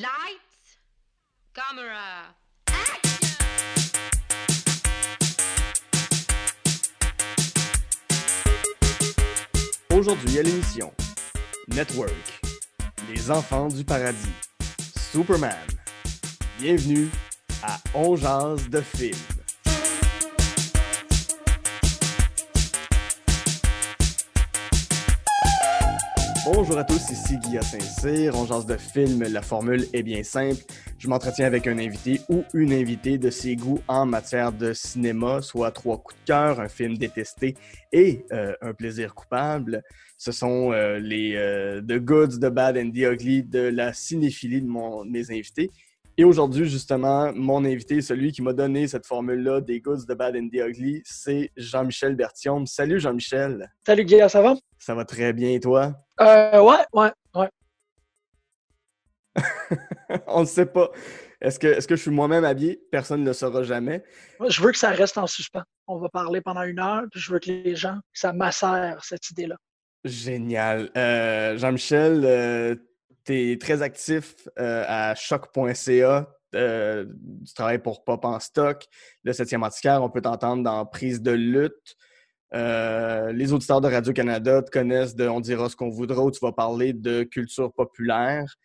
Lights, camera, Aujourd'hui à l'émission Network, les enfants du paradis, Superman. Bienvenue à On jase de film. Bonjour à tous, ici Guy Saint-Cyr. On jase de film, la formule est bien simple. Je m'entretiens avec un invité ou une invitée de ses goûts en matière de cinéma, soit trois coups de cœur, un film détesté et euh, un plaisir coupable. Ce sont euh, les euh, The Goods, The Bad and The Ugly de la cinéphilie de mes invités. Et aujourd'hui, justement, mon invité, celui qui m'a donné cette formule-là des Goods, The Bad and The Ugly, c'est Jean-Michel Bertium. Salut Jean-Michel. Salut Guy, ça va? Ça va très bien et toi? Euh, ouais, ouais, ouais. On ne sait pas. Est-ce que, est que je suis moi-même habillé? Personne ne le saura jamais. Je veux que ça reste en suspens. On va parler pendant une heure, puis je veux que les gens, ça macère cette idée-là. Génial. Euh, Jean-Michel, euh, tu es très actif euh, à choc.ca. Euh, tu travailles pour Pop en stock, le 7e antiquaire. On peut t'entendre dans Prise de lutte. Euh, les auditeurs de Radio-Canada te connaissent de On dira ce qu'on voudra, où tu vas parler de culture populaire,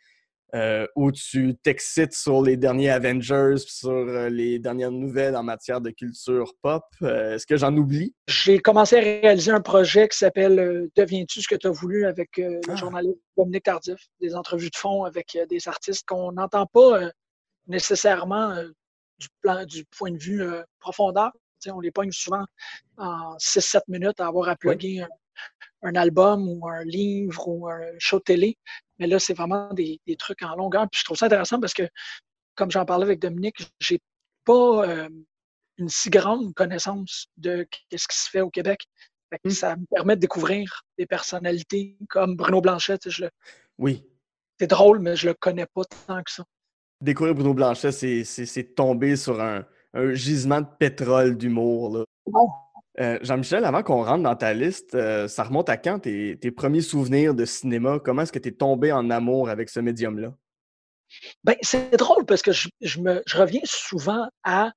euh, où tu t'excites sur les derniers Avengers, sur euh, les dernières nouvelles en matière de culture pop. Euh, Est-ce que j'en oublie? J'ai commencé à réaliser un projet qui s'appelle Deviens-tu ce que tu as voulu avec euh, le Ah. journaliste Dominique Tardif, des entrevues de fond avec des artistes qu'on n'entend pas nécessairement du, plan, du point de vue profondeur. On les pogne souvent en 6-7 minutes à avoir à plugger un, un album ou un livre ou un show de télé. Mais là, c'est vraiment des, des trucs en longueur. Puis je trouve ça intéressant parce que, comme j'en parlais avec Dominique, j'ai pas euh, une si grande connaissance de ce qui se fait au Québec. Fait que Mm. Ça me permet de découvrir des personnalités comme Bruno Blanchet. je le- Oui. C'est drôle, mais je le connais pas tant que ça. Découvrir Bruno Blanchet, c'est- tomber sur un, un gisement de pétrole d'humour. là. Euh, Jean-Michel, avant qu'on rentre dans ta liste, euh, ça remonte à quand tes, tes premiers souvenirs de cinéma? Comment est-ce que tu es tombé en amour avec ce médium-là? Ben, c'est drôle parce que je, je me, je reviens souvent à.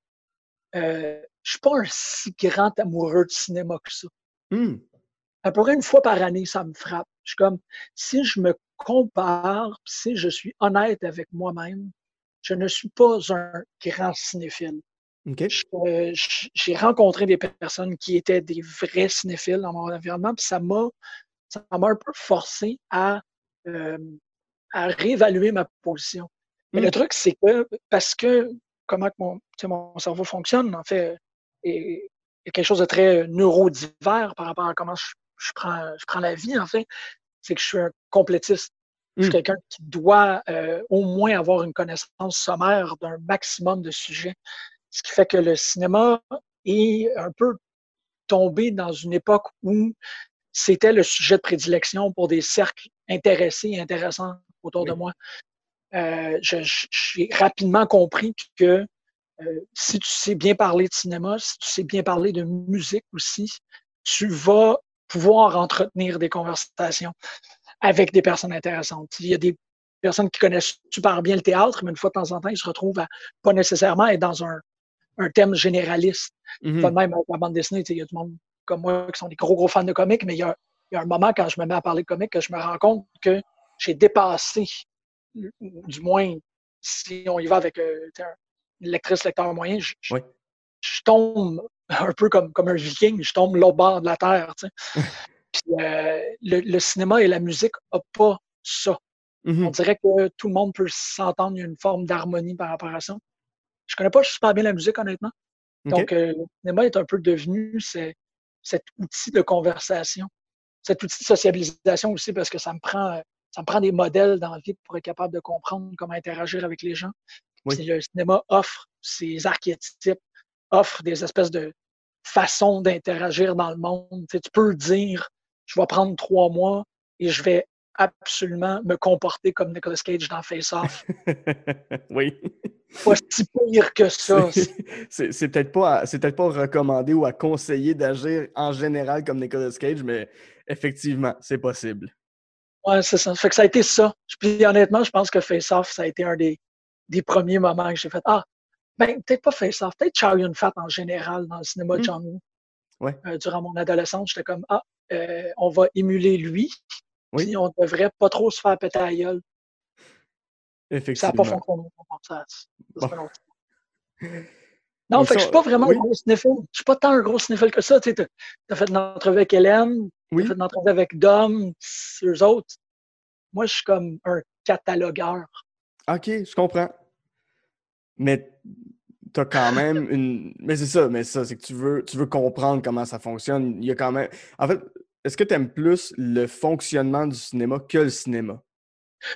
Euh, je suis pas un si grand amoureux de cinéma que ça. Hmm. À peu près une fois par année, ça me frappe. Je suis comme, si je me compare, si je suis honnête avec moi-même, je ne suis pas un grand cinéphile. Euh, J'ai rencontré des personnes qui étaient des vrais cinéphiles dans mon environnement, puis ça m'a un peu forcé à, euh, à réévaluer ma position. Mais Mm. le truc, c'est que parce que comment que mon, cerveau fonctionne, en fait, est, est quelque chose de très neurodivers par rapport à comment je, je prends, je prends la vie, en fait, c'est que je suis un complétiste. Je suis Mm. quelqu'un qui doit euh, au moins avoir une connaissance sommaire d'un maximum de sujets. Ce qui fait que le cinéma est un peu tombé dans une époque où c'était le sujet de prédilection pour des cercles intéressés et intéressants autour de moi. Euh, J'ai rapidement compris que euh, si tu sais bien parler de cinéma, si tu sais bien parler de musique aussi, tu vas pouvoir entretenir des conversations avec des personnes intéressantes. Il y a des personnes qui connaissent super bien le théâtre, mais une fois de temps en temps, ils se retrouvent à pas nécessairement être dans un, un thème généraliste. Pas de même la bande dessinée, tu sais, il y a du monde comme moi qui sont des gros, gros fans de comics, mais il y a, il y a un moment quand je me mets à parler de comics que je me rends compte que j'ai dépassé, ou du moins, si on y va avec euh, un- une lectrice lecteur moyen, je, je- Oui. je tombe un peu comme, comme un viking, je tombe l'autre bord de la terre. Puis, euh, le, le cinéma et la musique n'ont pas ça. Mhm. On dirait que tout le monde peut s'entendre, il y a une forme d'harmonie par rapport à ça. Je connais pas super bien la musique, honnêtement. Donc, euh, le cinéma est un peu devenu ce- cet outil de conversation, cet outil de sociabilisation aussi, parce que ça me prend, euh, ça me prend des modèles dans la vie pour être capable de comprendre comment interagir avec les gens. Oui. Le cinéma offre ces archétypes, offre des espèces de façons d'interagir dans le monde. Tu, sais, tu peux dire, je vais prendre trois mois et je vais absolument me comporter comme Nicolas Cage dans Face Off. oui. Pas si pire que ça. C'est- peut-être pas, peut-être pas recommandé ou à conseiller d'agir en général comme Nicolas Cage, mais effectivement, c'est possible. Ouais, c'est ça. Fait que ça a été ça. Puis honnêtement, je pense que Face Off, ça a été un des, des premiers moments que j'ai fait Ah, ben, peut-être pas Face Off, peut-être Chow Yun Fat en général dans le cinéma de Mm. John Woo. Ouais. Euh, durant mon adolescence, j'étais comme Ah, euh, on va émuler lui. Oui. Puis on devrait pas trop se faire péter la gueule. Ça n'a Effectivement. pas fonctionné. Ça, ça, Bon. Non, Donc fait que je suis pas vraiment oui. un gros sniffle. Je suis pas tant un gros sniffle que ça. Tu sais, as fait une entrevue avec Hélène, Oui. t'as fait une entrevue avec Dom, eux autres. Moi, je suis comme un catalogueur. Ok, je comprends. Mais t'as quand même une. Mais c'est ça, mais ça, c'est que tu veux, tu veux comprendre comment ça fonctionne. Il y a quand même. En fait, est-ce que tu aimes plus le fonctionnement du cinéma que le cinéma?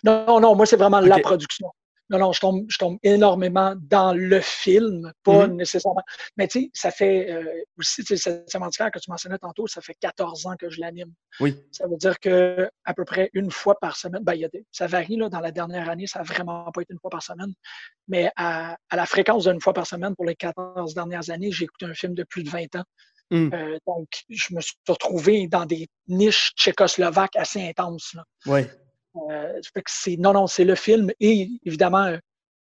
Non, non, moi, c'est vraiment la production. Non, non, je tombe, je tombe énormément dans le film, pas Mhm. nécessairement. Mais tu sais, ça fait euh, aussi, tu sais, Antiquaire que tu mentionnais tantôt, ça fait 14 ans que je l'anime. Oui. Ça veut dire que à peu près une fois par semaine, ben, il y a des- ça varie, là, dans la dernière année, ça n'a vraiment pas été une fois par semaine. Mais à, à la fréquence d'une fois par semaine pour les 14 dernières années, j'ai écouté un film de plus de 20 ans. Hum, Euh, donc, je me suis retrouvé dans des niches tchécoslovaques assez intenses. là. Ouais. Euh, fait que non, non, c'est le film et évidemment euh,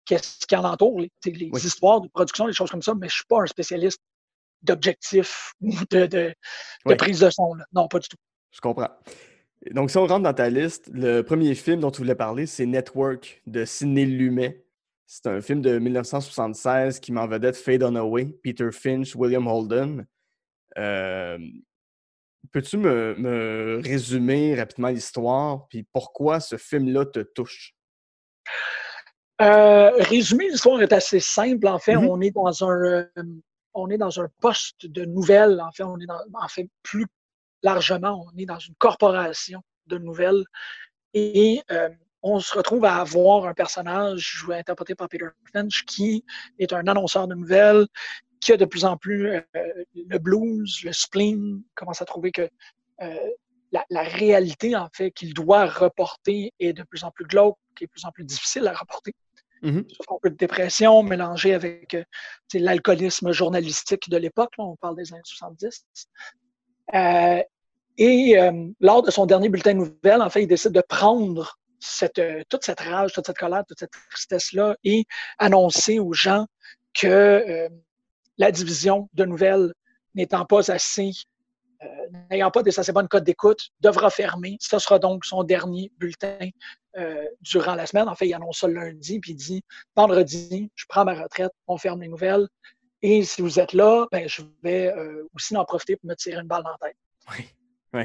qu'est-ce qui en entoure, les, les Oui. histoires de production, les choses comme ça, mais je suis pas un spécialiste d'objectifs ou de, de, de Oui. prise de son. là. Non, pas du tout. Je comprends. Donc, si on rentre dans ta liste, le premier film dont tu voulais parler, c'est Network de Sidney Lumet. C'est un film de 1976 qui met en vedette Faye Dunaway, Peter Finch, William Holden. Peux-tu me, me résumer rapidement l'histoire, puis pourquoi ce film-là te touche? Euh, résumé, l'histoire est assez simple. En fait, Mhm. on est dans un euh, on est dans un poste de nouvelles. En fait, on est dans, en fait plus largement, on est dans une corporation de nouvelles et euh, on se retrouve à avoir un personnage joué interprété par Peter Finch qui est un annonceur de nouvelles qui a de plus en plus euh, le blues, le spleen, commence à trouver que euh, la, la réalité en fait qu'il doit reporter est de plus en plus glauque, qui est de plus en plus difficile à reporter souffre un peu de dépression mélangée avec euh, l'alcoolisme journalistique de l'époque. On parle des années 70. Euh, et euh, lors de son dernier bulletin de nouvelles, en fait, il décide de prendre cette, euh, toute cette rage, toute cette colère, toute cette tristesse-là et annoncer aux gens que euh, la division de nouvelles n'étant pas assez, euh, n'ayant pas des assez bonnes codes d'écoute, devra fermer. Ce sera donc son dernier bulletin euh, durant la semaine. En fait, il annonce ça le lundi, puis il dit vendredi, je prends ma retraite, on ferme les nouvelles. Et si vous êtes là, ben, je vais euh, aussi en profiter pour me tirer une balle dans la tête. Oui. Oui.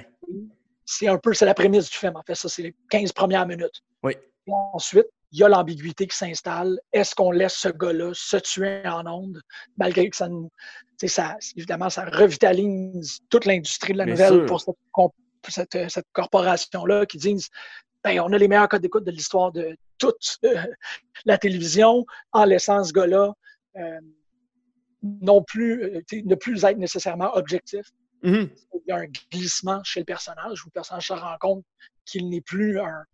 C'est un peu, c'est la prémisse du film. En fait, ça, c'est les 15 premières minutes. Oui. Et ensuite, il y a l'ambiguïté qui s'installe. Est-ce qu'on laisse ce gars-là se tuer en ondes, malgré que ça nous. Ça, évidemment, ça revitalise toute l'industrie de la Bien nouvelle sûr. pour cette, cette, euh, cette corporation-là qui disent ben, on a les meilleurs codes d'écoute de l'histoire de toute euh, la télévision en laissant ce gars-là euh, non plus, ne plus être nécessairement objectif Mhm. il y a un glissement chez le personnage où le personnage se rend compte qu'il n'est plus un,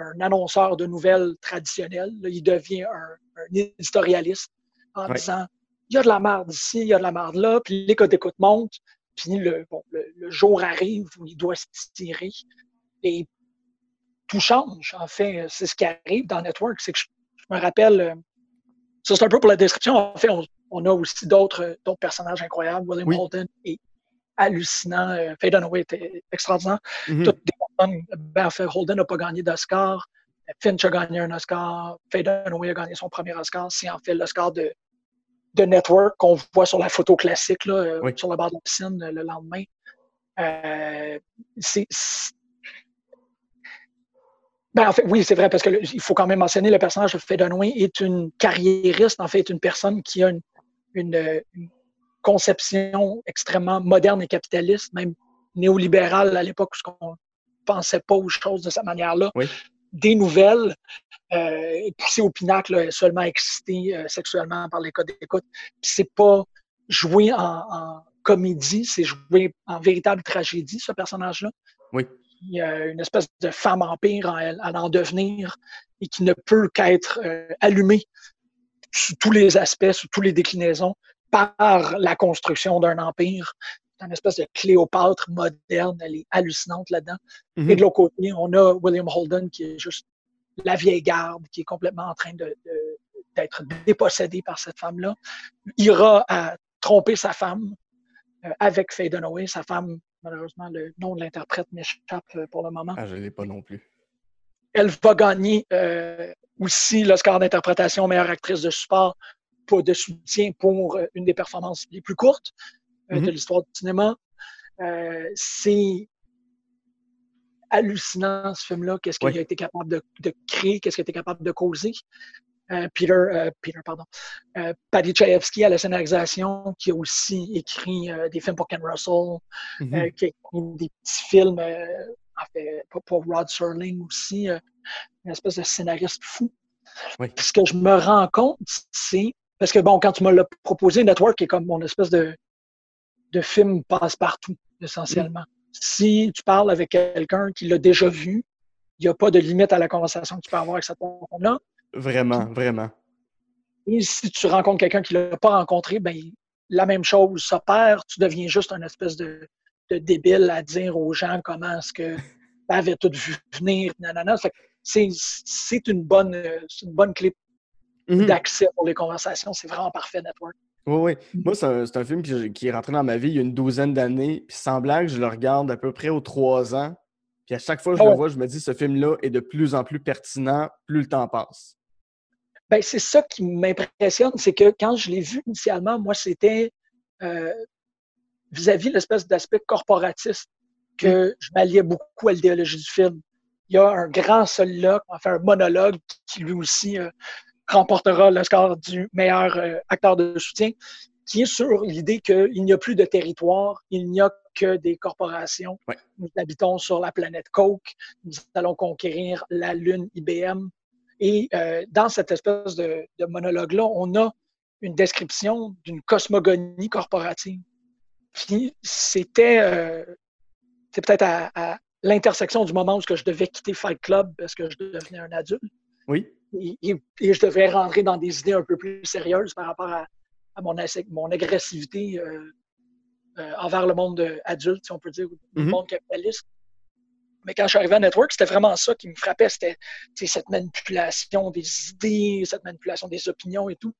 un annonceur de nouvelles traditionnel. Là, il devient un, un éditorialiste en Ouais. disant il y a de la merde ici, il y a de la merde là, puis les codes d'écoute montent, puis le, bon, le, le jour arrive où il doit se tirer et tout change. En fait, c'est ce qui arrive dans Network. C'est que je, je me rappelle, euh, ça c'est un peu pour la description. En fait, on, on a aussi d'autres personnages incroyables. William Oui. Holden est hallucinant. Euh, Faye Dunaway était extraordinaire. Mhm. Toutes des personnes, ben, Holden n'a pas gagné d'Oscar. Finch a gagné un Oscar. Faye Dunaway a gagné son premier Oscar. C'est en fait l'Oscar de, de Network qu'on voit sur la photo classique là, euh, Oui. sur le bord de la piscine euh, le lendemain. Euh, c'est, ben, en fait, oui, c'est vrai, parce que le- il faut quand même mentionner le personnage de Faye Dunaway est une carriériste, en fait, est une personne qui a une, une, une conception extrêmement moderne et capitaliste, même néolibérale à l'époque, pensait pas aux choses de cette manière-là. Oui. Des nouvelles, euh, poussées au pinacle, là, seulement excitées euh, sexuellement par les codes d'écoute. C'est pas joué en, en comédie, c'est joué en véritable tragédie, ce personnage-là. Oui. Il y a une espèce de femme empire en, à en devenir et qui ne peut qu'être euh, allumée sous tous les aspects, sous toutes les déclinaisons, par la construction d'un empire une espèce de Cléopâtre moderne. Elle est hallucinante là-dedans. Mhm. Et de l'autre côté, on a William Holden qui est juste la vieille garde, qui est complètement en train de, d'être dépossédé par cette femme-là. Ira à tromper sa femme euh, avec Faye Dunaway. Sa femme, malheureusement, le nom de l'interprète m'échappe euh, pour le moment. Ah, je l'ai pas non plus. Elle va gagner euh, aussi l'Oscar d'interprétation meilleure actrice de support pour de soutien pour une des performances les plus courtes euh, de Mhm. l'histoire du cinéma. Euh, c'est hallucinant ce film-là, qu'est-ce qu'il Oui. a été capable de, de créer, qu'est-ce qu'il a été capable de causer? Euh, Peter, euh, Peter, pardon, euh, Paddy Chayefsky à la scénarisation, qui a aussi écrit des films pour Ken Russell, Mhm. euh, qui a écrit des petits films, en fait, pour, pour Rod Serling aussi, une espèce de scénariste fou. Oui. Ce que je me rends compte, c'est parce que bon, quand tu me l'as proposé, Network est comme mon espèce de, de film passe-partout, essentiellement. Si tu parles avec quelqu'un qui l'a déjà vu, il n'y a pas de limite à la conversation que tu peux avoir avec cette personne-là. Vraiment, vraiment. Et si tu rencontres quelqu'un qui ne l'a pas rencontré, ben, la même chose s'opère. Tu deviens juste un espèce de, de débile à dire aux gens comment est-ce que tu avais tout vu venir. C'est une, bonne, c'est une bonne clé Mhm. d'accès pour les conversations. C'est vraiment parfait, Network. Oui, oui. Moi, c'est un, film qui, qui est rentré dans ma vie il y a une douzaine d'années. Puis sans blague, je le regarde à peu près aux trois ans. Puis à chaque fois que je Ah le vois, je me dis ce film-là est de plus en plus pertinent plus le temps passe. Ben, c'est ça qui m'impressionne, c'est que quand je l'ai vu initialement, moi, c'était euh, vis-à-vis l'espèce d'aspect corporatiste que je m'alliais beaucoup à l'idéologie du film. Il y a un grand soliloque, faire un monologue qui lui aussi euh, remportera le score du meilleur euh, acteur de soutien, qui est sur l'idée qu'il n'y a plus de territoire, il n'y a que des corporations. Ouais. Nous habitons sur la planète Coke, nous allons conquérir la Lune IBM. Et euh, dans cette espèce de, de monologue-là, on a une description d'une cosmogonie corporative. Puis c'était euh, peut-être à, à l'intersection du moment où je devais quitter Fight Club parce que je devenais un adulte Oui. Et, je devrais rentrer dans des idées un peu plus sérieuses par rapport à, à mon, mon agressivité euh, euh, envers le monde adulte, si on peut dire, ou le Mhm. monde capitaliste. Mais quand je suis arrivé à Network, c'était vraiment ça qui me frappait, c'était cette manipulation des idées, cette manipulation des opinions et tout,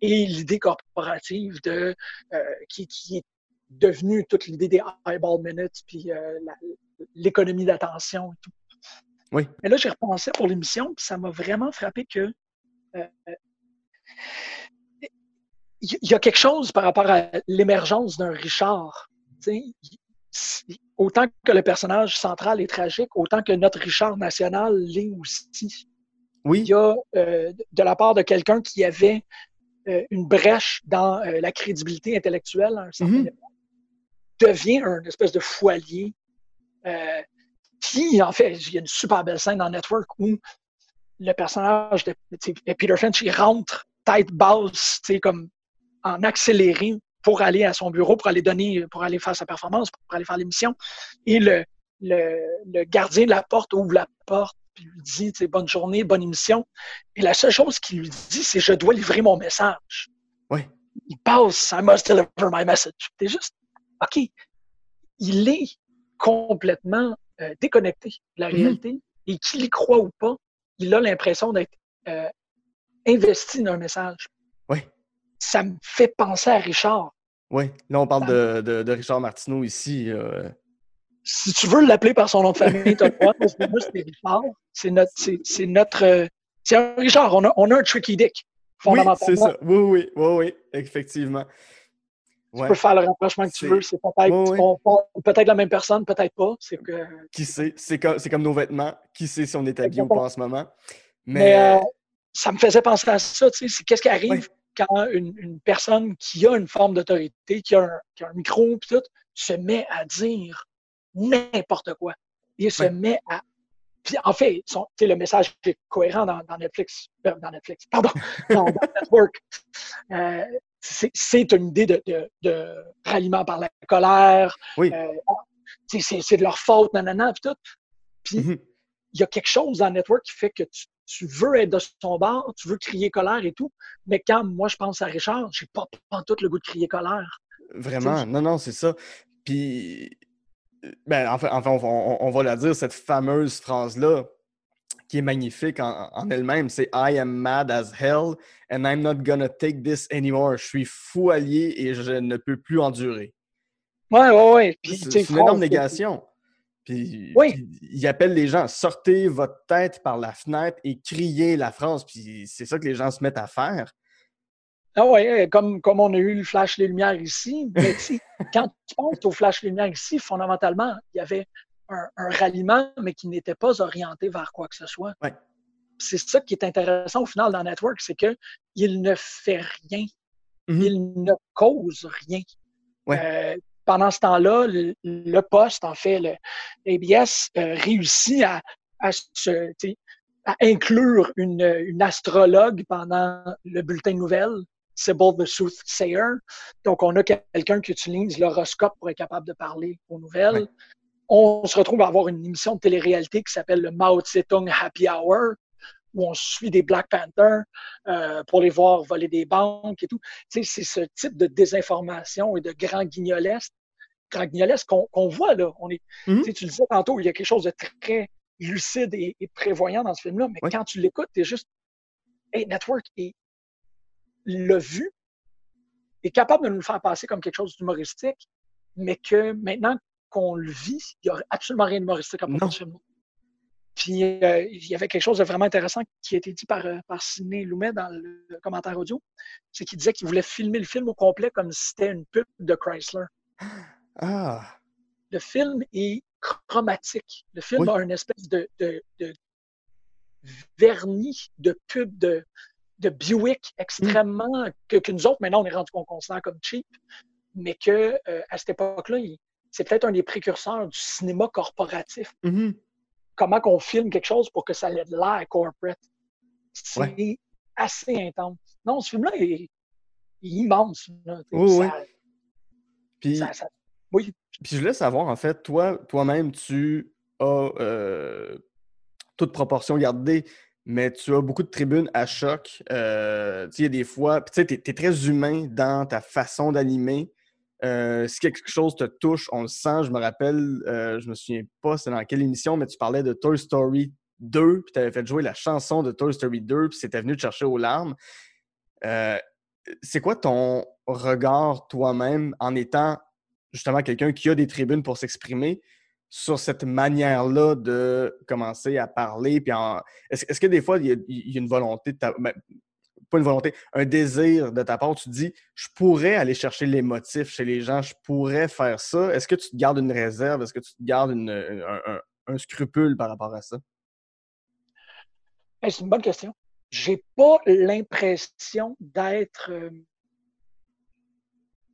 et l'idée corporative de euh, qui, qui est devenue toute l'idée des eyeball minutes, puis euh, l'économie d'attention et tout. Oui. Mais là, j'ai repensé pour l'émission, puis ça m'a vraiment frappé que euh, il y, y a quelque chose par rapport à l'émergence d'un Richard. Il- autant que le personnage central est tragique, autant que notre Richard national l'est aussi. Il Oui. y a euh, de la part de quelqu'un qui avait euh, une brèche dans euh, la crédibilité intellectuelle à un certain Mhm. devient un espèce de euh, qui, en fait, il y a une super belle scène dans Network où le personnage de, Peter Finch, il rentre tête basse, tu sais, comme en accéléré pour aller à son bureau, pour aller donner, pour aller faire sa performance, pour aller faire l'émission. Et le, le, le gardien de la porte ouvre la porte, puis lui dit, tu sais, bonne journée, bonne émission. Et la seule chose qu'il lui dit, c'est je dois livrer mon message. Ouais. Il passe, I must deliver my message. C'est juste, OK, il est complètement euh, déconnecté de la Mhm. réalité et qu'il y croit ou pas, il a l'impression d'être euh, investi dans un message. Ouais. Ça me fait penser à Richard. Oui. Là, on parle de, de- de Richard Martineau ici. euh, Si tu veux l'appeler par son nom de famille, t'as le droit. Parce que moi, c'est Richard. C'est notre, c'est, notre, c'est un Richard. On a, on a un tricky dick. Oui, c'est ça. Oui, oui, oui, oui, effectivement. Tu peux faire le rapprochement que tu veux. C'est peut-être, on- on- peut-être la même personne, peut-être pas. C'est que, Qui sait? C'est comme, comme nos vêtements. Qui sait si on est habillé ou pas en ce moment? mais, Mais, euh, ça me faisait penser à ça. Tu sais, c'est qu'est-ce qui arrive Ouais. quand une, une personne qui a une forme d'autorité, qui a un, qui a un micro, puis tout, se met à dire n'importe quoi. Il se met à. Puis en fait, son- tu sais, le message est cohérent dans, dans Netflix. euh, dans Netflix, pardon, dans, dans Network. Euh, c'est une idée de, de, de ralliement par la colère. Oui. Euh, c'est de leur faute, nanana, puis tout. Puis Mhm. il y a quelque chose dans Network qui fait que tu, tu veux être de son bord, tu veux crier colère et tout. Mais quand moi je pense à Richard, j'ai pas, pas tout le goût de crier colère. Vraiment, non, non, c'est ça. Puis, ben, enfin, enfin on, va la dire, cette fameuse phrase-là, qui est magnifique en, elle-même, c'est I am mad as hell and I'm not gonna take this anymore. Je suis fou allié et je ne peux plus endurer. Ouais, ouais, ouais. C'est une énorme négation. Puis, oui. il appelle les gens, sortez votre tête par la fenêtre et criez la France. Puis c'est ça que les gens se mettent à faire. Ah oui, comme, comme on a eu le flash les lumières ici. Mais quand tu penses au flash les lumières ici, fondamentalement, il y avait un, ralliement, mais qui n'était pas orienté vers quoi que ce soit. Ouais. C'est ça qui est intéressant au final dans Network, c'est qu'il ne fait rien. Mm-hmm. Il ne cause rien. Ouais. Euh, pendant ce temps-là, le, poste, en fait, le ABS, euh, réussit à, à, inclure une, astrologue pendant le bulletin de nouvelles, Sybil the Soothsayer. Donc, on a quelqu'un qui utilise l'horoscope pour être capable de parler aux nouvelles. On se retrouve à avoir une émission de télé-réalité qui s'appelle le Mao Zedong Happy Hour, où on suit des Black Panthers euh, pour les voir voler des banques et tout. c'est ce type de désinformation et de grand guignolesque, grand guignolesque qu'on voit là. On est, mm-hmm. Tu le disais tantôt, il y a quelque chose de très lucide et, prévoyant dans ce film-là, mais quand tu l'écoutes, tu es juste Hey, Network l'a vu, est capable de nous le faire passer comme quelque chose d'humoristique, mais que maintenant qu'on le vit, il n'y a absolument rien d'humoristique à propos de ce film. Puis euh, il y avait quelque chose de vraiment intéressant qui a été dit par, euh, par Sidney Lumet dans le commentaire audio. C'est qu'il disait qu'il voulait filmer le film au complet comme si c'était une pub de Chrysler. Ah. Le film est chromatique. Le film a une espèce de, vernis de pub de, de Buick extrêmement que, que, nous autres, maintenant, on est rendu qu'on considère comme cheap, mais que euh, à cette époque-là, c'est peut-être un des précurseurs du cinéma corporatif. Mm-hmm comment qu'on filme quelque chose pour que ça ait de l'air corporate. C'est assez intense. Non, ce film-là est, immense. oui. Puis, oui. Puis je voulais savoir, en fait, toi, toi-même, tu as euh, toute proportion gardée, mais tu as beaucoup de tribunes à choc. Euh, il y a des fois, tu sais, tu es, très humain dans ta façon d'animer. Euh, si quelque chose te touche, on le sent. Je me rappelle, euh, je me souviens pas c'est dans quelle émission, mais tu parlais de Toy Story 2, puis tu avais fait jouer la chanson de Toy Story 2, puis c'était venu te chercher aux larmes. Euh, c'est quoi ton regard toi-même en étant justement quelqu'un qui a des tribunes pour s'exprimer sur cette manière-là de commencer à parler? Est-ce, que des fois, il y, a, une volonté de ta... Ben, une volonté, un désir de ta part. Tu dis, je pourrais aller chercher les motifs chez les gens, je pourrais faire ça. Est-ce que tu te gardes une réserve? Est-ce que tu te gardes un, scrupule par rapport à ça? c'est une bonne question. J'ai pas l'impression d'être. Euh,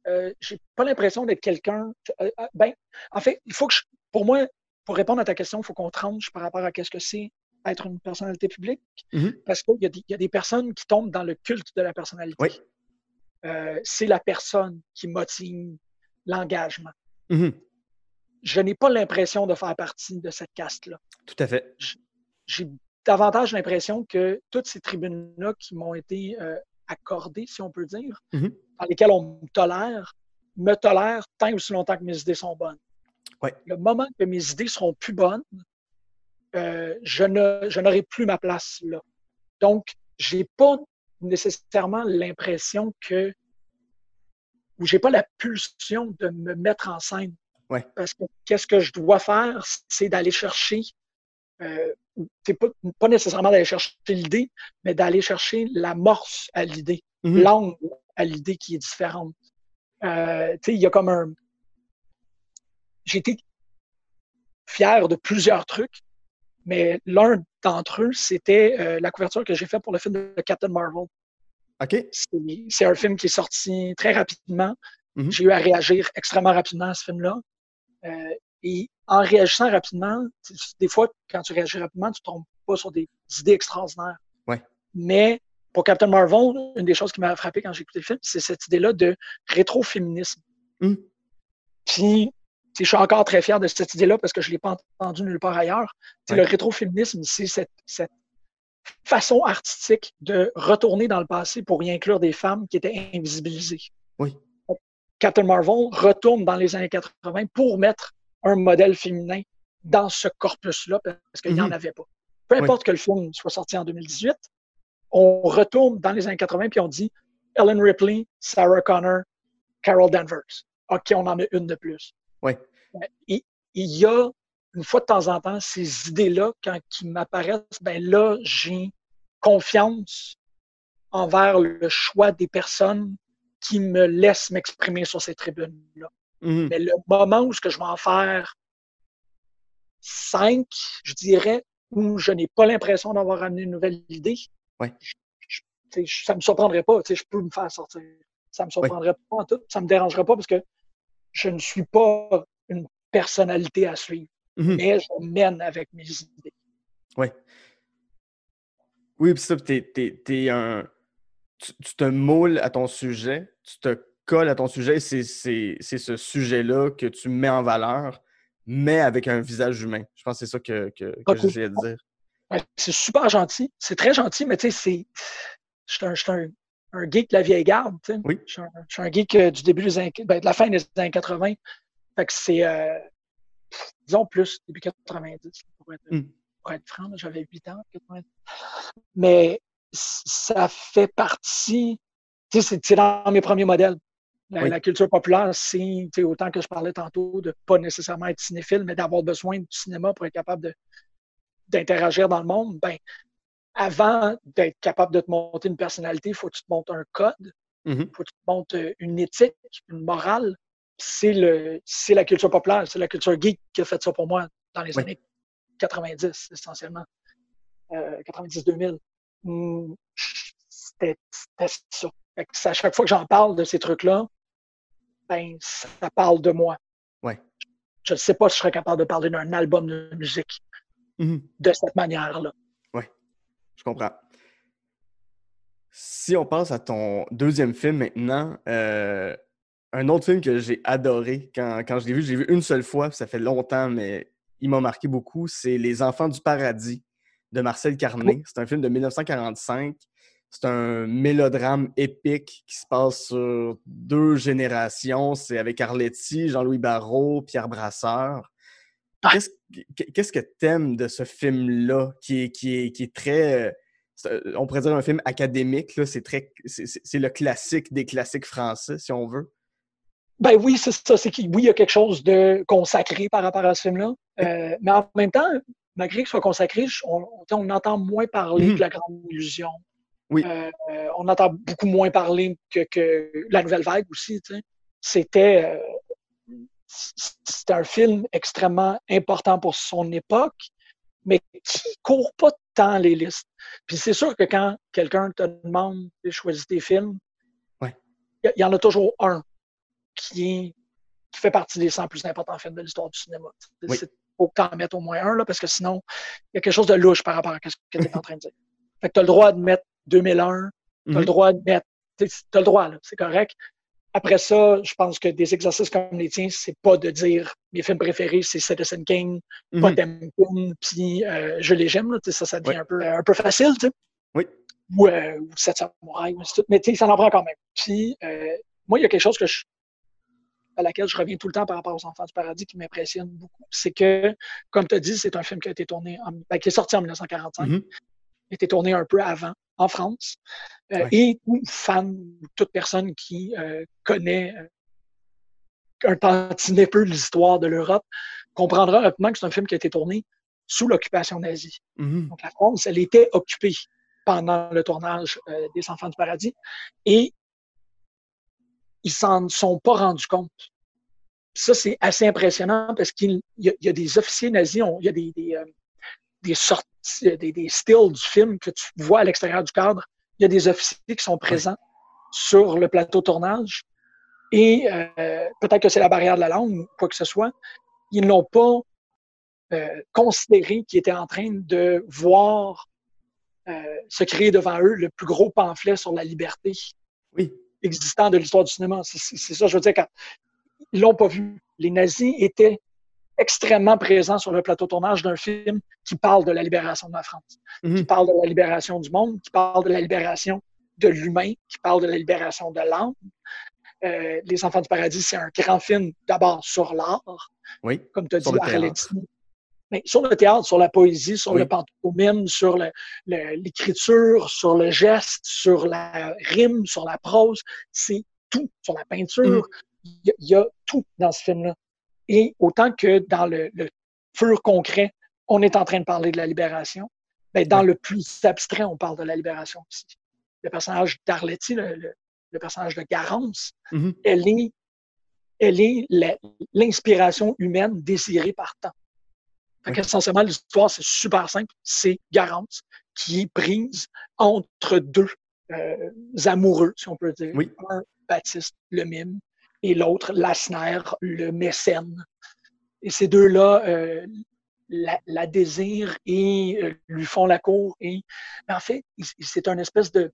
euh, j'ai pas l'impression d'être quelqu'un. Euh, ben, en fait, il faut que pour moi, pour répondre à ta question, il faut qu'on tranche par rapport à ce que c'est être une personnalité publique mm-hmm. parce qu'il y, a des personnes qui tombent dans le culte de la personnalité. Oui. Euh, c'est la personne qui motive l'engagement. Mm-hmm. Je n'ai pas l'impression de faire partie de cette caste-là. Tout à fait. J'ai davantage l'impression que toutes ces tribunes-là qui m'ont été euh, accordées, si on peut dire, mm-hmm. dans lesquelles on me tolère, me tolèrent tant aussi longtemps que mes idées sont bonnes. Le moment que mes idées seront plus bonnes, euh, je n'aurai plus ma place là. Donc, j'ai pas nécessairement l'impression que ou j'ai pas la pulsion de me mettre en scène. Parce que qu'est-ce que je dois faire, c'est d'aller chercher, euh, c'est pas, pas nécessairement d'aller chercher l'idée, mais d'aller chercher l'amorce à l'idée, mm-hmm. l'angle à l'idée qui est différente. Euh, il y a comme un. J'ai été fier de plusieurs trucs, mais l'un d'entre eux, c'était euh, la couverture que j'ai faite pour le film de Captain Marvel. OK. C'est un film qui est sorti très rapidement. Mm-hmm. J'ai eu à réagir extrêmement rapidement à ce film-là. Euh, et en réagissant rapidement, des fois, quand tu réagis rapidement, tu ne tombes pas sur des idées extraordinaires. Ouais. Mais pour Captain Marvel, une des choses qui m'a frappé quand j'ai écouté le film, c'est cette idée-là de rétroféminisme. Mm. Puis je suis encore très fier de cette idée-là parce que je ne l'ai pas entendue nulle part ailleurs. Le rétroféminisme, c'est cette, façon artistique de retourner dans le passé pour y inclure des femmes qui étaient invisibilisées. Oui. Captain Marvel retourne dans les années 80 pour mettre un modèle féminin dans ce corpus-là, parce qu'il n'y en Mhm. avait pas. Peu importe que le film soit sorti en 2018, on retourne dans les années 80 puis on dit Ellen Ripley, Sarah Connor, Carol Danvers. OK, on en a une de plus. Ouais. Il, il y a, une fois de temps en temps, ces idées-là, quand qui m'apparaissent, ben là, j'ai confiance envers le choix des personnes qui me laissent m'exprimer sur ces tribunes-là. Mhm. Mais le moment où ce que je vais en faire cinq, je dirais, où je n'ai pas l'impression d'avoir amené une nouvelle idée, Ouais. je- ça me surprendrait pas. Je peux me faire sortir. Ça me surprendrait pas en tout. Ça me dérangerait pas parce que je ne suis pas personnalité à suivre. Mhm. Mais je mène avec mes idées. Ouais. Oui, puis ça, t'es, t'es- un. Tu, tu te moules à ton sujet, tu te colles à ton sujet, et c'est, ce sujet-là que tu mets en valeur, mais avec un visage humain. Je pense que c'est ça que, que, que dire. Ouais, c'est super gentil. C'est très gentil, mais tu sais, c'est. Je suis un, un, un geek de la vieille garde. Oui. Je suis un, un geek euh, du début des années, ben, de la fin des années 80. Fait que c'est, euh, disons plus, début 90, pour être, Mm. pour être franc. J'avais 8 ans, 90. Mais ça fait partie. Tu sais, c'est- dans mes premiers modèles. La, Oui. la culture populaire, c'est autant que je parlais tantôt de pas nécessairement être cinéphile, mais d'avoir besoin du cinéma pour être capable d'interagir dans le monde, ben, avant d'être capable de te monter une personnalité, il faut que tu te montes un code, il faut que tu te montes euh, une éthique, une morale. C'est le, c'est la culture populaire, c'est la culture geek qui a fait ça pour moi dans les Oui. années 90, essentiellement. Euh, 90-2000. Hmm, C'était c'était ça. À chaque fois que j'en parle de ces trucs-là, ben, ça parle de moi. Ouais. Je ne sais pas si je serais capable de parler d'un album de musique Mhm. de cette manière-là. Je comprends. Si on passe à ton deuxième film maintenant, euh, un autre film que j'ai adoré quand, quand je l'ai vu, je l'ai vu une seule fois, ça fait longtemps, mais il m'a marqué beaucoup, c'est Les Enfants du Paradis de Marcel Carné. C'est un film de 1945. C'est un mélodrame épique qui se passe sur deux générations. C'est avec Arletty, Jean-Louis Barrault, Pierre Brasseur. Ah. Qu'est-ce que- qu'est-ce que t'aimes de ce film-là qui est, qui, est, qui est très. euh, On pourrait dire un film académique. C'est très, c'est le classique des classiques français, si on veut. Ben oui, c'est ça. C'est qu'il oui, il y a quelque chose de consacré par rapport à ce film-là. Euh, mais en même temps, malgré qu'il soit consacré, on, entend moins parler Mhm. que La Grande Illusion. Oui. Euh, on entend beaucoup moins parler que, que La Nouvelle Vague aussi. C'était euh, c'était un film extrêmement important pour son époque, mais qui court pas tant les listes. Puis c'est sûr que quand quelqu'un te demande de choisir tes films, Ouais. il y, y en a toujours un qui, est, qui fait partie des 100 plus importants films de l'histoire du cinéma. Oui. Il faut que tu en mettes au moins un, là, parce que sinon, il y a quelque chose de louche par rapport à ce que tu es en train de dire. Fait que tu as le droit de mettre 2001, tu as Mhm. le droit de mettre. Tu as le droit, là, c'est correct. Après ça, je pense que des exercices comme les tiens, c'est pas de dire mes films préférés, c'est Citizen King, Mhm. Potemkin, puis euh, Je les là, sais, Ça, ça devient un, peu, un peu facile. tu sais. Oui. Ou, euh, ou Sept Samouraïs, ou suite. mais tu sais, ça en prend quand même. Puis, euh, moi, il y a quelque chose que je, à laquelle je reviens tout le temps par rapport aux Enfants du Paradis qui m'impressionne beaucoup. C'est que, comme tu as dit, c'est un film qui a été tourné, en- ben, qui est sorti en 1945 Mhm. a été tourné un peu avant en France. Euh, Ouais. Et tout fan, ou toute personne qui euh, connaît euh, un tantinet peu l'histoire de l'Europe comprendra rapidement que c'est un film qui a été tourné sous l'occupation nazie. Mhm. Donc la France, elle était occupée pendant le tournage euh, des Enfants du Paradis et ils s'en sont pas rendus compte. Ça, c'est assez impressionnant parce qu'il y, a- il y a des officiers nazis, on- il y a des, des, euh, des sorties, des, des stills du film que tu vois à l'extérieur du cadre. Il y a des officiers qui sont présents sur le plateau de tournage et euh, peut-être que c'est la barrière de la langue ou quoi que ce soit. Ils n'ont pas euh, considéré qu'ils étaient en train de voir euh, se créer devant eux le plus gros pamphlet sur la liberté Oui. existant de l'histoire du cinéma. C'est- ça, je veux dire, quand l'ont pas vu. Les nazis étaient extrêmement présents sur le plateau de tournage d'un film qui parle de la libération de la France, Mhm. qui parle de la libération du monde, qui parle de la libération de l'humain, qui parle de la libération de l'âme. Euh, les Enfants du Paradis, c'est un grand film d'abord sur l'art, Oui. comme tu as dit, Arletty. Mais sur le théâtre, sur la poésie, sur Oui. le pantomime, sur l'écriture, sur le geste, sur la rime, sur la prose, c'est tout, sur la peinture. Il y, y a tout dans ce film-là. Et autant que dans le, le pur concret, on est en train de parler de la libération, ben, dans le plus abstrait, on parle de la libération aussi. Le personnage d'Arletty, le, le- le personnage de Garance, Mhm. elle est, elle est l'inspiration humaine désirée par tant. Fait Oui. qu'essentiellement, l'histoire, c'est super simple. C'est Garance qui est prise entre deux euh, amoureux, si on peut dire. Oui. Un, Baptiste, le mime, et l'autre, Lassner, le mécène. Et ces deux-là euh, la, la désirent et euh, lui font la cour. Et, mais en fait, c'est un espèce de,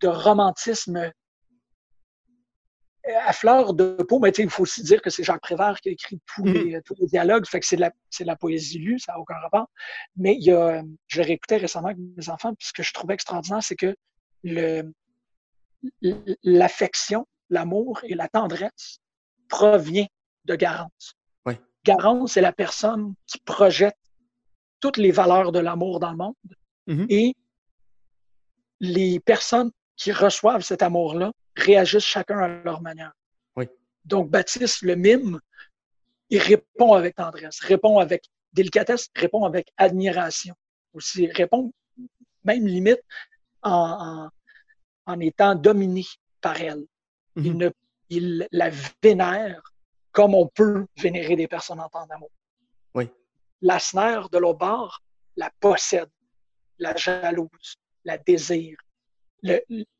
de romantisme à fleur de peau, mais il faut aussi dire que c'est Jacques Prévert qui a écrit tous, Mhm. les, tous les dialogues, fait que c'est de, de la poésie lue, ça n'a aucun rapport. Mais il y a, je réécouté récemment avec mes enfants, puis ce que je trouvais extraordinaire, c'est que l'affection, l'amour et la tendresse provient de Garance. Oui. Garance, c'est la personne qui projette toutes les valeurs de l'amour dans le monde Mhm. et les personnes qui reçoivent cet amour-là réagissent chacun à leur manière. Oui. Donc, Baptiste, le mime, il répond avec tendresse, répond avec délicatesse, répond avec admiration aussi, répond même limite en, en, en étant dominé par elle. Il, Mhm. ne, il la vénère comme on peut vénérer des personnes en temps d'amour. Oui. Lassner, de l'autre bord, la possède, la jalouse, la désire.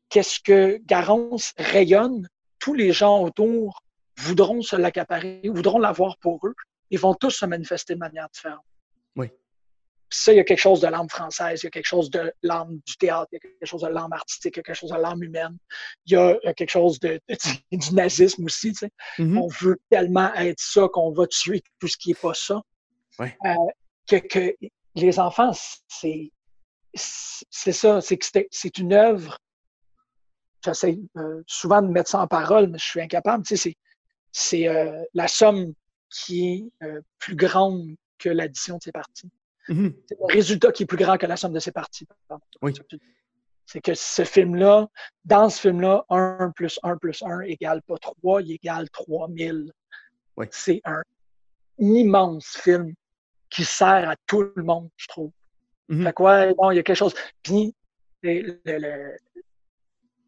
Qu'est-ce que Garance rayonne, tous les gens autour voudront se l'accaparer, voudront l'avoir pour eux, et vont tous se manifester de manière différente. Oui. Puis ça, il y a quelque chose de l'âme française, il y a quelque chose de l'âme du théâtre, il y a quelque chose de l'âme artistique, il y a quelque chose de l'âme humaine, il y a quelque chose de, du nazisme aussi. Tu sais. Mhm. On veut tellement être ça qu'on va tuer tout ce qui n'est pas ça. Ouais. Euh, que, que les enfants, c'est c'est ça, c'est que c'est- c'est une œuvre. J'essaie euh, souvent de mettre ça en parole, mais je suis incapable. Tu sais, c'est c'est euh, la somme qui est euh, plus grande que l'addition de ses parties. Mhm. C'est le résultat qui est plus grand que la somme de ses parties. Oui. C'est que ce film-là, dans ce film-là, 1 plus 1 plus 1 égale pas 3, il égale 3000. Oui. C'est un immense film qui sert à tout le monde, je trouve. Mhm. Fait que ouais, bon, il y a quelque chose. Puis, le- le- le-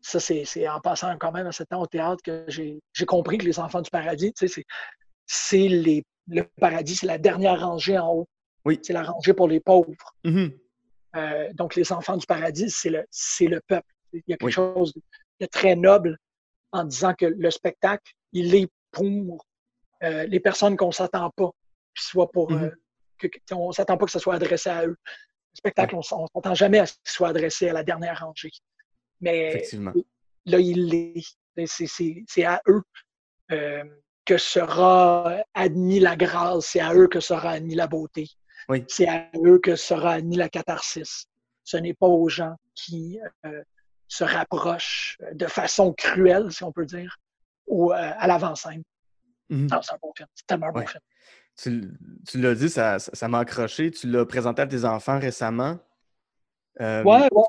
ça, c'est c'est en passant quand même à ce temps au théâtre que j'ai j'ai compris que les enfants du paradis, c'est- c'est les le paradis, c'est la dernière rangée en haut. Oui. C'est la rangée pour les pauvres. Mhm. Euh, donc, les enfants du paradis, c'est le, c'est le peuple. Il y a quelque Oui. chose de très noble en disant que le spectacle, il est pour euh, les personnes qu'on ne s'attend pas, qu'il soit pour. Mhm. euh, que, on ne s'attend pas que ce soit adressé à eux. Le spectacle, on ne s'attend jamais à ce qu'il soit adressé à la dernière rangée. Mais Effectivement. là, il l'est. C'est- C'est c'est à eux euh, que sera admis la grâce, c'est à eux que sera admis la beauté. Oui. C'est à eux que sera admis la catharsis. Ce n'est pas aux gens qui euh, se rapprochent de façon cruelle, si on peut dire, ou euh, à l'avant-scène. Mhm. Non, c'est un bon film. C'est tellement un bon film. Tu, l'as dit, ça m'a accroché. Tu l'as présenté à tes enfants récemment. Euh, Ouais, ouais.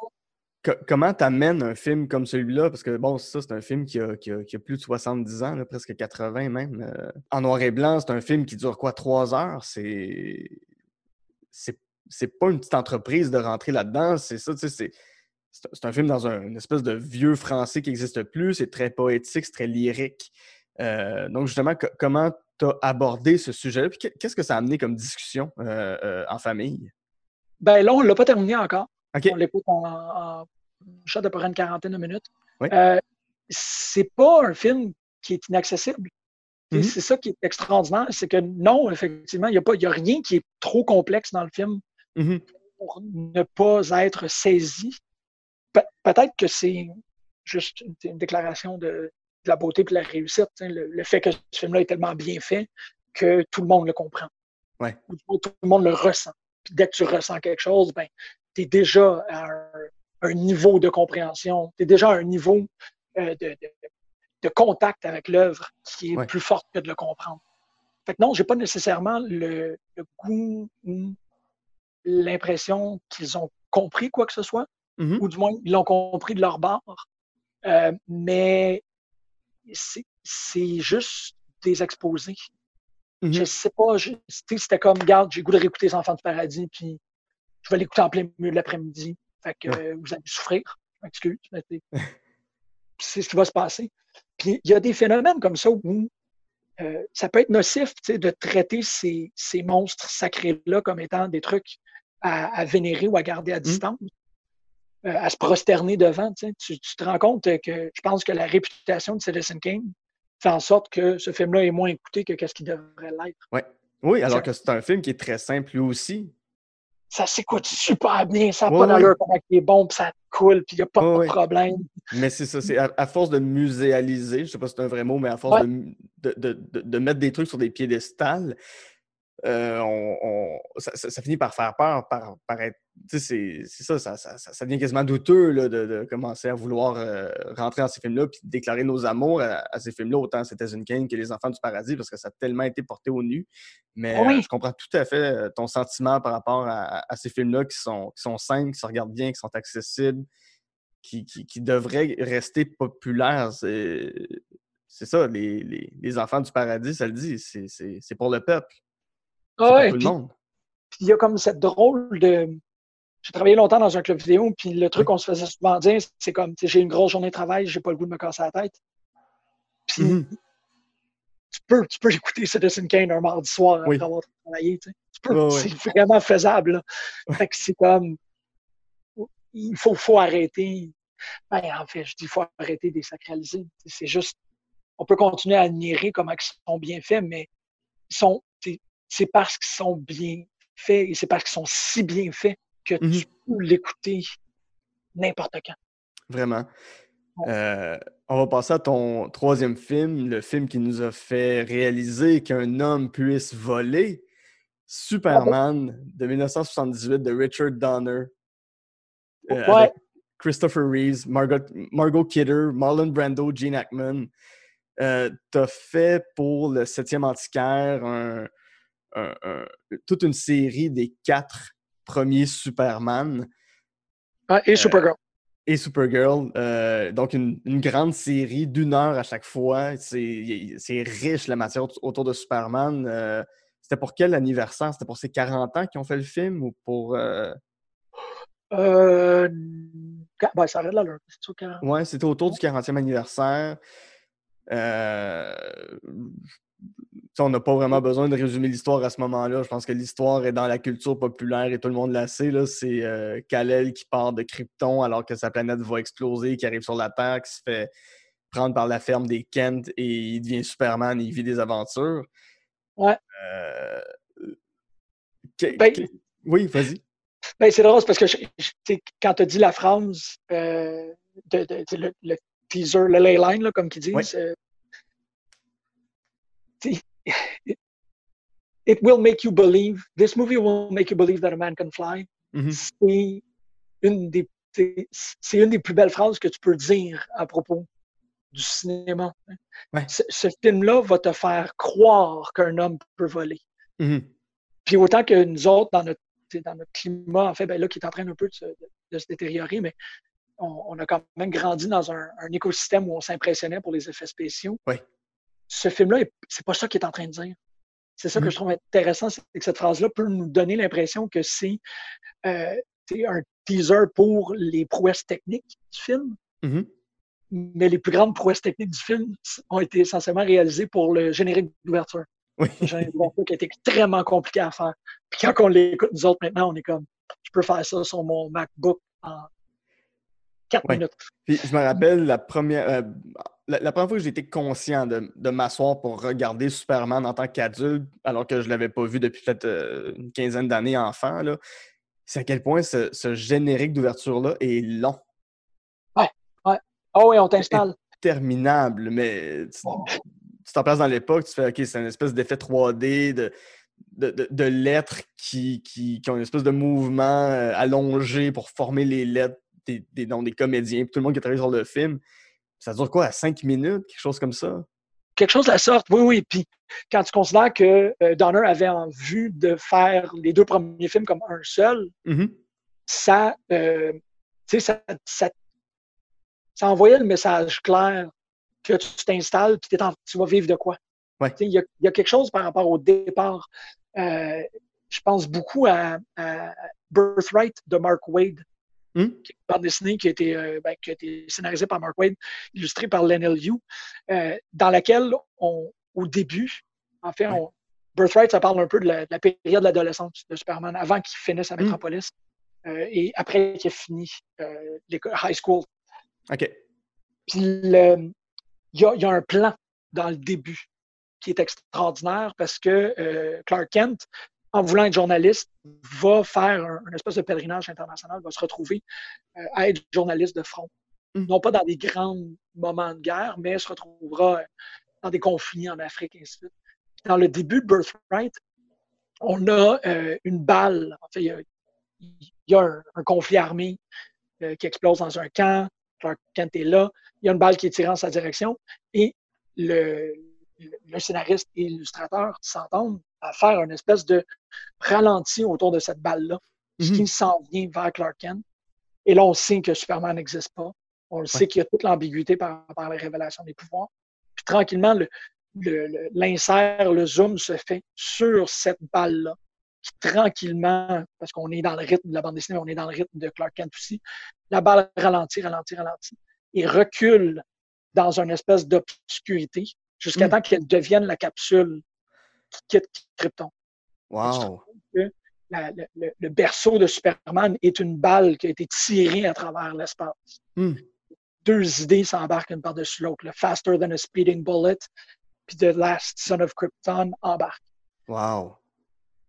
co- comment tu amènes un film comme celui-là? Parce que, bon, ça, c'est un film qui a, qui a- qui a plus de 70 ans, là, presque 80 même. euh, en noir et blanc, c'est un film qui dure quoi, trois heures? C'est. C'est c'est pas une petite entreprise de rentrer là-dedans. C'est ça, tu sais, c'est. Un film dans un, une espèce de vieux français qui n'existe plus. C'est très poétique, c'est très lyrique. Euh, donc, justement, co- comment tu as abordé ce sujet-là? Puis que- qu'est-ce que ça a amené comme discussion euh, euh, en famille? Ben là, on ne l'a pas terminé encore. On l'écoute en, en peu près une quarantaine de minutes. Oui. C'est pas un film qui est inaccessible. Et Mhm. C'est ça qui est extraordinaire, c'est que non, effectivement, il n'y a, a rien qui est trop complexe dans le film Mhm. pour ne pas être saisi. Pe- Peut-être que c'est juste une, une déclaration de, de la beauté et de la réussite. Le, le fait que ce film-là est tellement bien fait que tout le monde le comprend. Ouais. Tout le monde le ressent. Puis dès que tu ressens quelque chose, ben, tu es déjà à un, un niveau de compréhension, tu es déjà à un niveau euh, de, de- de contact avec l'œuvre qui est Ouais. plus forte que de le comprendre. Fait que non, j'ai pas nécessairement le, le goût ou l'impression qu'ils ont compris quoi que ce soit, Mhm. ou du moins ils l'ont compris de leur bord. Euh, mais c'est juste des exposés. Mhm. Je sais pas, c'était comme, garde, j'ai le goût de réécouter Les Enfants du Paradis, puis je vais l'écouter en plein milieu de l'après-midi. Fait que Ouais. euh, vous allez souffrir. Je m'excuse, mais c'est- ce qui va se passer. Puis il y a des phénomènes comme ça où euh, ça peut être nocif de traiter ces, ces monstres sacrés-là comme étant des trucs à, à vénérer ou à garder à distance, euh, à se prosterner devant. tu te rends compte que je pense que la réputation de Citizen Kane fait en sorte que ce film-là est moins écouté que ce qu'il devrait l'être. Ouais. Oui, alors Ça- que c'est un film qui est très simple lui aussi. Ça s'écoute super bien, ça n'a Ouais, pas ouais. d'allure comment il est bon, puis ça coule, puis il n'y a pas de problème. Mais c'est ça, c'est à, à force de muséaliser, je sais pas si c'est un vrai mot, mais à force Ouais. de, mu- de, de- de- de mettre des trucs sur des piédestals, euh, on, on- ça, ça- ça finit par faire peur, par, par être. C'est c'est ça ça, ça, ça- ça devient quasiment douteux là, de, de commencer à vouloir euh, rentrer dans ces films-là puis déclarer nos amours à, à ces films-là, autant C'était une Kane que Les Enfants du Paradis, parce que ça a tellement été porté au nu. Mais oui. euh, je comprends tout à fait ton sentiment par rapport à, à ces films-là qui sont, qui sont simples, qui se regardent bien, qui sont accessibles, qui, qui, qui devraient rester populaires. C'est c'est ça, les, les, les enfants du paradis, ça le dit, c'est- c'est c'est pour le peuple. Ah ouais, tout le puis- monde. Puis il y a comme cette drôle de. J'ai travaillé longtemps dans un club vidéo, puis le truc qu'on se faisait souvent dire, c'est comme, j'ai une grosse journée de travail, j'ai pas le goût de me casser la tête. Puis Mhm. tu peux, tu peux écouter Citizen Kane un mardi soir après Oui. avoir travaillé, tu sais. Tu peux, ouais. c'est vraiment faisable. là. Fait que c'est comme, il faut, faut arrêter. Ben, en fait, je dis, il faut arrêter de les sacraliser. C'est juste, on peut continuer à admirer comment ils sont bien faits, mais ils sont, c'est- parce qu'ils sont bien faits et c'est parce qu'ils sont si bien faits que Mhm. tu peux l'écouter n'importe quand. Vraiment. Ouais. Euh, on va passer à ton troisième film, le film qui nous a fait réaliser qu'un homme puisse voler. Superman de 1978 de Richard Donner. euh, Ouais. avec Christopher Reeves, Margot, Margot Kidder, Marlon Brando, Gene Hackman. Euh, T'as fait pour le septième antiquaire un- un- un- toute une série des quatre premiers Superman Ouais, et Supergirl. et Supergirl. euh, donc, une, une grande série d'une heure à chaque fois. C'est riche la matière aut- autour de Superman. Euh, C'était pour quel anniversaire? C'était pour ses 40 ans qu'ils ont fait le film ou pour. euh, Euh, ben, ça arrête là, sûr que- Ouais, c'était autour du 40e anniversaire. Euh, On n'a pas vraiment besoin de résumer l'histoire à ce moment-là. Je pense que l'histoire est dans la culture populaire et tout le monde la sait. C'est euh, Kal-El qui part de Krypton alors que sa planète va exploser, qui arrive sur la Terre, qui se fait prendre par la ferme des Kent et il devient Superman et il vit des aventures. Ouais. Euh, que- Ben, que- Oui, vas-y. Ben, c'est drôle, parce que je- je- quand tu as dit la phrase, euh, de, le, le teaser, le ley line, là, comme qu'ils disent, Ouais. it, will make you believe, this movie will make you believe that a man can fly. Mhm. C'est une des c'est c'est une des plus belles phrases que tu peux dire à propos du cinéma. hein. Ouais. Ce, ce film-là va te faire croire qu'un homme peut voler. Mhm. Puis autant que nous autres, dans notre, dans climat, en fait, ben là, qui est en train un peu de se, de- de se détériorer, mais on, on a quand même grandi dans un, un écosystème où on s'impressionnait pour les effets spéciaux. Ce film-là, est- c'est pas ça qu'il est en train de dire. C'est ça que je trouve intéressant, c'est que cette phrase-là peut nous donner l'impression que c'est euh, un teaser pour les prouesses techniques du film, Mhm. mais les plus grandes prouesses techniques du film ont été essentiellement réalisées pour le générique d'ouverture. Oui. Le générique d'ouverture qui a été extrêmement compliqué à faire. Puis quand on l'écoute, nous autres, maintenant, on est comme, je peux faire ça sur mon MacBook en 4 Ouais. minutes. Puis je me rappelle la première, euh, la, la première fois que j'ai été conscient de, de m'asseoir pour regarder Superman en tant qu'adulte, alors que je ne l'avais pas vu depuis peut-être euh, une quinzaine d'années enfant, c'est à quel point ce, ce générique d'ouverture-là est long, Ah oui, on t'installe. terminable, mais tu t'en places dans l'époque, tu fais OK, c'est une espèce d'effet 3D de, de, de- de lettres qui, qui, qui ont une espèce de mouvement euh, allongé pour former les lettres des, des noms des comédiens, tout le monde qui a travaillé sur le film. Ça dure quoi, à 5 minutes, quelque chose comme ça? Quelque chose de la sorte, oui, oui. Puis quand tu considères que euh, Donner avait en vue de faire les deux premiers films comme un seul, Mhm. ça, euh, ça, ça, ça envoyait le message clair que tu t'installes en- tu vas vivre de quoi. Ouais. Il y, a, il y a quelque chose par rapport au départ. Euh, je pense beaucoup à, à Birthright de Mark Wade, Hmm? qui est une bande dessinée qui a été, euh, ben, qui a été scénarisée par Mark Wade, illustrée par Len Liu, euh, dans laquelle, on, au début, en fait, on- Birthright, ça parle un peu de la, de la période de l'adolescence de Superman, avant qu'il finisse à Hmm. Metropolis euh, et après qu'il ait fini high school. OK. Puis il y, a, il y a un plan dans le début qui est extraordinaire parce que Clark Kent, en voulant être journaliste, va faire un, espèce de pèlerinage international, va se retrouver euh, à être journaliste de front. Mm. Non pas dans des grands moments de guerre, mais se retrouvera dans des conflits en Afrique et ainsi de suite. Dans le début de Birthright, on a euh, une balle. En fait, il y a, il y a un, un conflit armé euh, qui explose dans un camp. Clark Kent est là. Il y a une balle qui est tirée en sa direction. Et le, le, le scénariste et l'illustrateur s'entendent à faire une espèce de ralenti autour de cette balle-là, Mhm. qui s'en vient vers Clark Kent. Et là, on sait que Superman n'existe pas. On le sait qu'il y a toute l'ambiguïté par rapport à la révélation des pouvoirs. Puis tranquillement, le- le- le- l'insert, le, zoom se fait sur cette balle-là. Qui tranquillement, parce qu'on est dans le rythme de la bande dessinée, on est dans le rythme de Clark Kent aussi, la balle ralentit, ralentit, ralentit, et recule dans une espèce d'obscurité jusqu'à Mm. temps qu'elle devienne la capsule qui quitte Krypton. Wow. La- le, berceau de Superman est une balle qui a été tirée à travers l'espace. Hmm. Deux idées s'embarquent une par-dessus l'autre. Le faster than a speeding bullet, puis The Last Son of Krypton embarque. Wow.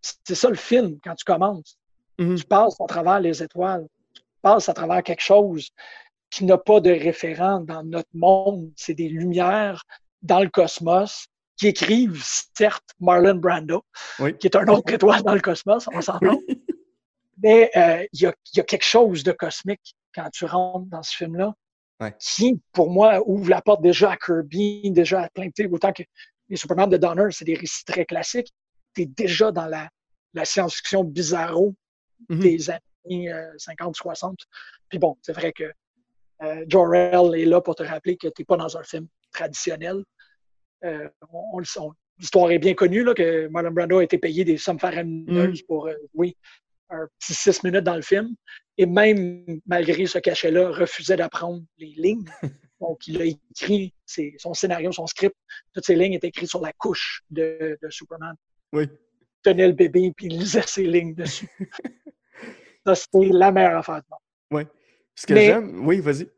C'est ça le film quand tu commences. Mhm. Tu passes à travers les étoiles. Tu passes à travers quelque chose qui n'a pas de référent dans notre monde. C'est des lumières dans le cosmos qui écrivent, certes, Marlon Brando, Oui. qui est un autre étoile dans le cosmos, on s'entend. Oui. Mais euh, il y, a, il y a quelque chose de cosmique quand tu rentres dans ce film-là, Ouais. qui, pour moi, ouvre la porte déjà à Kirby, déjà à plein de autant que les Superman de Donner, c'est des récits très classiques. Tu es déjà dans la, la science-fiction bizarro Mhm. des années 50-60. Puis bon, c'est vrai que euh, Jor-El est là pour te rappeler que tu n'es pas dans un film traditionnel. Euh, on, on le sait, on- L'histoire est bien connue, là, que Marlon Brando a été payé des sommes faramineuses pour euh, un petit six minutes dans le film. Et même malgré ce cachet-là, refusait d'apprendre les lignes. Donc, il a écrit ses- son scénario, son script. Toutes ces lignes étaient écrites sur la couche de, de Superman. Oui. Il tenait le bébé puis il lisait ses lignes dessus. Ça, c'était la meilleure affaire du monde. Oui. Ce que j'aime. Oui, vas-y.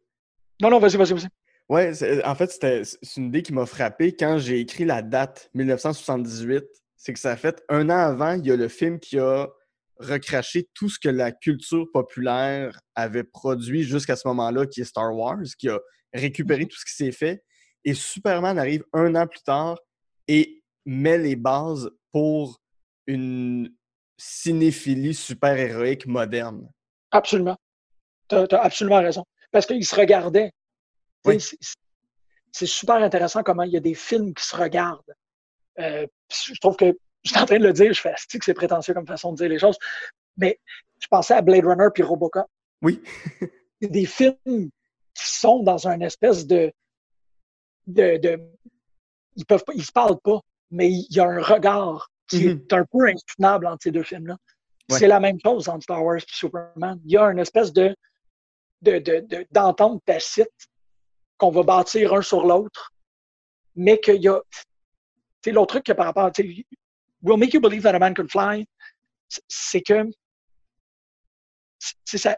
Non, non, vas-y, vas-y, vas-y. C'est- en fait, c'était c'est une idée qui m'a frappé quand j'ai écrit la date 1978. C'est que ça a fait un an avant, il y a le film qui a recraché tout ce que la culture populaire avait produit jusqu'à ce moment-là, qui est Star Wars, qui a récupéré tout ce qui s'est fait. Et Superman arrive un an plus tard et met les bases pour une cinéphilie super-héroïque moderne. Absolument. Tu as, absolument raison. Parce qu'ils se regardaient. Oui. c'est- super intéressant comment il y a des films qui se regardent. Euh, je trouve que, je suis en train de le dire, je fais que c'est prétentieux comme façon de dire les choses, mais je pensais à Blade Runner puis Robocop. Oui. Des films qui sont dans un espèce de. de, de ils peuvent pas, ils se parlent pas, mais il y a un regard qui Mhm. est un peu insoutenable entre ces deux films-là. Ouais. C'est la même chose entre Star Wars et Superman. Il y a une espèce de de- de- de- d'entente tacite qu'on va bâtir un sur l'autre, mais qu'il y a. Tu sais, l'autre truc que par rapport. sais, Will make you believe that a man can fly, c'est- que. c'est ça.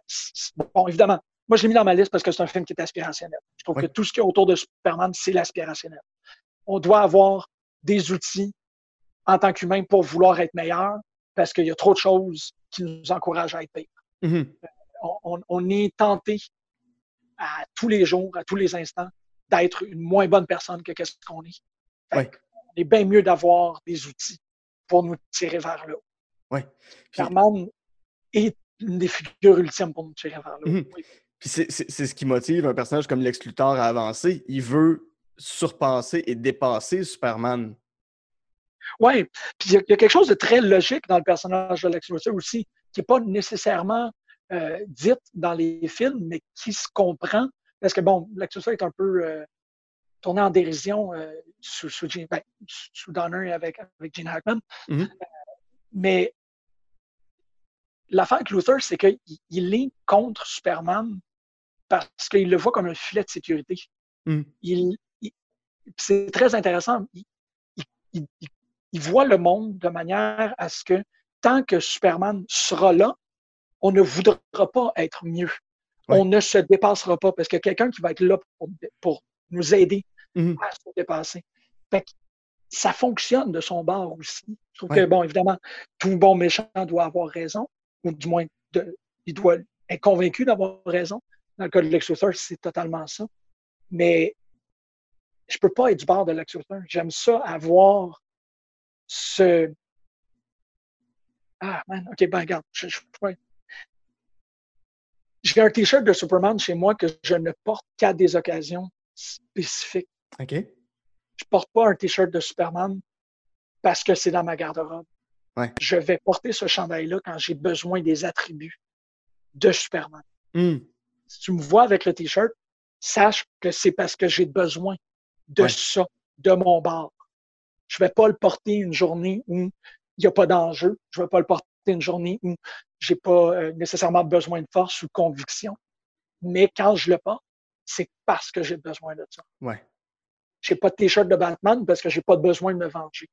Bon, évidemment, moi je l'ai mis dans ma liste parce que c'est un film qui est aspirationnel. Je trouve que tout ce qu'il y a autour de Superman, c'est l'aspirationnel. On doit avoir des outils en tant qu'humain pour vouloir être meilleur parce qu'il y a trop de choses qui nous encouragent à être pire Mhm. on, on- on est tenté à tous les jours, à tous les instants, d'être une moins bonne personne que qu'est-ce qu'on est. On est bien mieux d'avoir des outils pour nous tirer vers le haut. Puis- Superman est une des figures ultimes pour nous tirer vers le haut. Mhm. Oui. Puis c'est ce qui motive un personnage comme Lex Luthor à avancer. Il veut surpasser et dépasser Superman. Oui, puis il y, a quelque chose de très logique dans le personnage de Lex Luthor aussi, qui n'est pas nécessairement euh, dit dans les films, mais qui se comprend. Parce que, bon, Luthor est un peu euh, tourné en dérision euh, sous, sous, ben, sous, Donner avec, avec Gene Hackman. Mm-hmm. mais l'affaire avec Luthor, c'est qu'il est contre Superman parce qu'il le voit comme un filet de sécurité. Mm. Il, c'est très intéressant. Il, il, voit le monde de manière à ce que tant que Superman sera là, on ne voudra pas être mieux. On ne se dépassera pas parce que quelqu'un qui va être là pour, nous aider mm-hmm. à se dépasser. ça fonctionne de son bord aussi. Je trouve que, bon, évidemment, tout bon méchant doit avoir raison, ou du moins, de, il doit être convaincu d'avoir raison. Dans le cas de Lex Luthor, c'est totalement ça. Mais je peux pas être du bord de Lex Luthor. J'aime ça avoir ce. Ah, man, ok, ben, regarde. J'ai un t-shirt de Superman chez moi que je ne porte qu'à des occasions spécifiques. OK. Je porte pas un t-shirt de Superman parce que c'est dans ma garde-robe. Ouais. Je vais porter ce chandail-là quand j'ai besoin des attributs de Superman. Hmm. Si tu me vois avec le t-shirt, sache que c'est parce que j'ai besoin de ça, de mon bar. Je ne vais pas le porter une journée où il n'y a pas d'enjeu. Je ne vais pas le porter une journée où j'ai pas euh, nécessairement besoin de force ou de conviction. Mais quand je le porte, c'est parce que j'ai besoin de ça. Ouais. J'ai pas de t-shirt de Batman parce que j'ai pas besoin de me venger.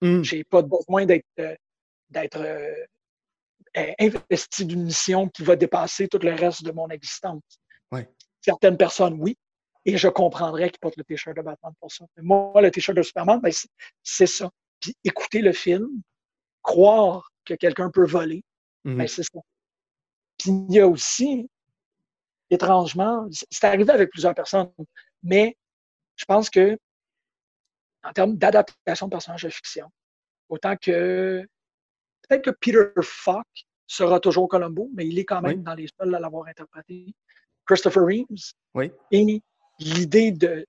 Hmm. J'ai pas besoin d'être euh, d'être euh, investi d'une mission qui va dépasser tout le reste de mon existence. Ouais. Certaines personnes, oui, et je comprendrais qu'ils portent le t-shirt de Batman pour ça. Mais moi, le t-shirt de Superman, ben, c'est ça. Puis écouter le film, croire que quelqu'un peut voler, ben, mhm. c'est ça. Puis il y a aussi, étrangement, c'est arrivé avec plusieurs personnes, mais je pense que en termes d'adaptation de personnages de fiction, autant que peut-être que Peter Falk sera toujours Columbo, mais il est quand même dans les seuls à l'avoir interprété. Christopher Reeves. Oui. Et l'idée de,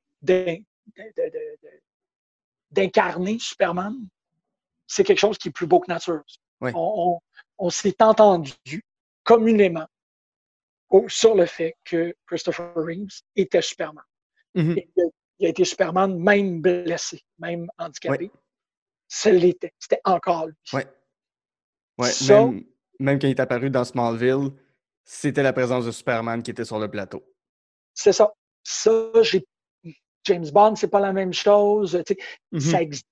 d'incarner Superman, c'est quelque chose qui est plus beau que nature. On, s'est entendu communément sur le fait que Christopher Reeves était Superman. Mm-hmm. il, a, été Superman même blessé, même handicapé. Ça l'était. C'était encore lui. Ouais. Ouais, même, même, quand il est apparu dans Smallville, c'était la présence de Superman qui était sur le plateau. C'est ça. Ça, j'ai. James Bond, c'est pas la même chose. Ça mm-hmm. existe.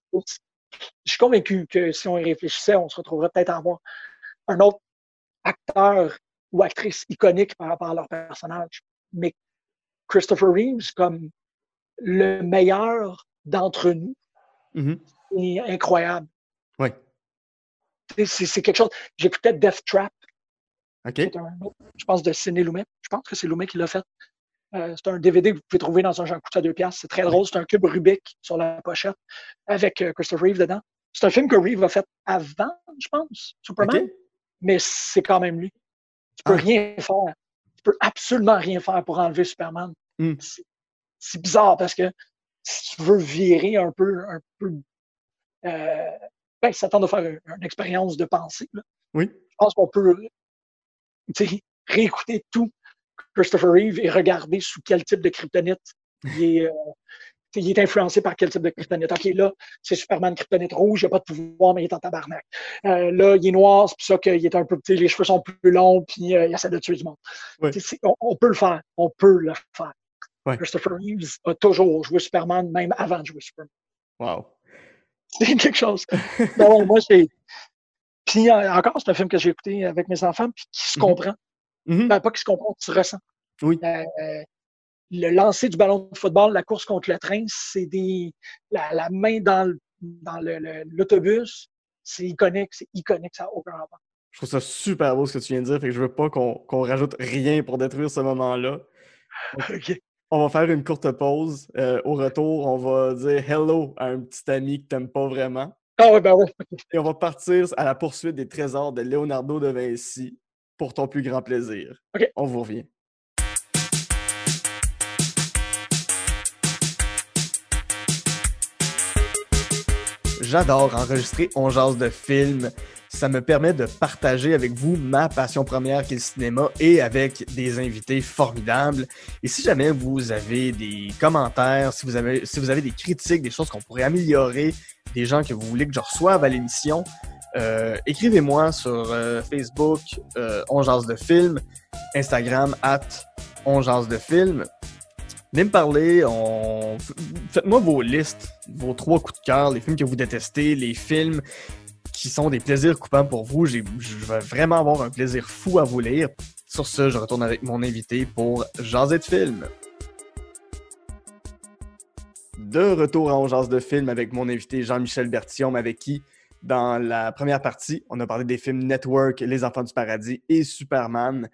Je suis convaincu que si on y réfléchissait, on se retrouverait peut-être à avoir un autre acteur ou actrice iconique par rapport à leur personnage. Mais Christopher Reeves, comme le meilleur d'entre nous, mm-hmm. est incroyable. Oui. C'est quelque chose. J'écoutais Death Trap. OK. je pense de Ciné Lumet. Je pense que c'est Lumet qui l'a fait. Euh, c'est un DVD que vous pouvez trouver dans un Jean Coutu à deux piastres. C'est très drôle. C'est un cube Rubik sur la pochette avec euh, Christopher Reeve dedans. C'est un film que Reeve a fait avant, je pense, Superman. Mais c'est quand même lui. Tu peux ah. rien faire. Tu peux absolument rien faire pour enlever Superman. Hmm. C'est bizarre parce que si tu veux virer un peu, un peu euh, ben, ça tente de faire une, expérience de pensée. Oui. Je pense qu'on peut réécouter tout Christopher Reeve et regarder sous quel type de kryptonite? Il est, euh, il est influencé par quel type de kryptonite? OK, là, c'est Superman kryptonite rouge, il n'a pas de pouvoir, mais il est en tabarnak. Euh, là, il est noir, c'est pour ça qu'il est un peu, les cheveux sont plus longs, puis euh, il essaie de tuer du monde. On, peut le faire, on peut le faire. Christopher Reeves a toujours joué Superman, même avant de jouer Superman. Wow. C'est quelque chose. non, moi, c'est. Puis encore, c'est un film que j'ai écouté avec mes enfants, puis qui se mm-hmm. Mm-hmm. Ben, pas qui se comprend, qui se ressent. Oui. Euh, le lancer du ballon de football, la course contre le train, c'est des. La, main dans, dans l'autobus, c'est iconique, c'est iconique, ça n'a aucun rapport. Je trouve ça super beau ce que tu viens de dire, fait que je veux pas qu'on rajoute rien pour détruire ce moment-là. On va faire une courte pause. Euh, au retour, on va dire hello à un petit ami que tu n'aimes pas vraiment. Ah oui, ben oui. Et on va partir à la poursuite des trésors de Leonardo de Vinci pour ton plus grand plaisir. Ok, On vous revient. J'adore enregistrer On jase de films. Ça me permet de partager avec vous ma passion première qui est le cinéma et avec des invités formidables. Et si jamais vous avez des commentaires, si vous avez, si vous avez des critiques, des choses qu'on pourrait améliorer, des gens que vous voulez que je reçoive à l'émission, euh, écrivez-moi sur euh, Facebook, euh, On de film, Instagram, at On de film. Venez me parler, on... faites-moi vos listes, vos trois coups de cœur, les films que vous détestez, les films qui sont des plaisirs coupants pour vous. Je vais vraiment avoir un plaisir fou à vous lire. Sur ce, je retourne avec mon invité pour Jaser de film. De retour en Jase de film avec mon invité Jean-Michel Bertillon, avec qui, dans la première partie, on a parlé des films Network, Les Enfants du Paradis et Superman.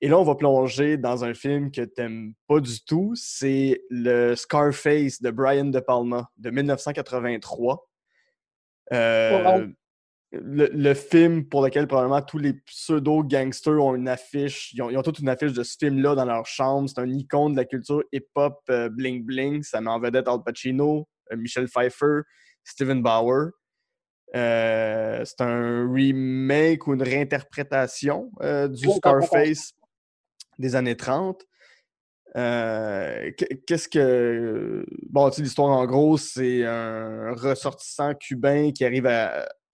Et là, on va plonger dans un film que t'aimes pas du tout. C'est le Scarface de Brian De Palma de 1983. Euh, le, film pour lequel probablement tous les pseudo-gangsters ont une affiche. Ils ont, ils toute une affiche de ce film-là dans leur chambre. C'est un icône de la culture hip-hop euh, bling-bling. Ça met en vedette Al Pacino, euh, Michel Pfeiffer, Steven Bauer. C'est un remake ou une réinterprétation du Scarface des années 30. Euh, qu'est-ce que. Bon, tu sais, l'histoire en gros, c'est un ressortissant cubain qui arrive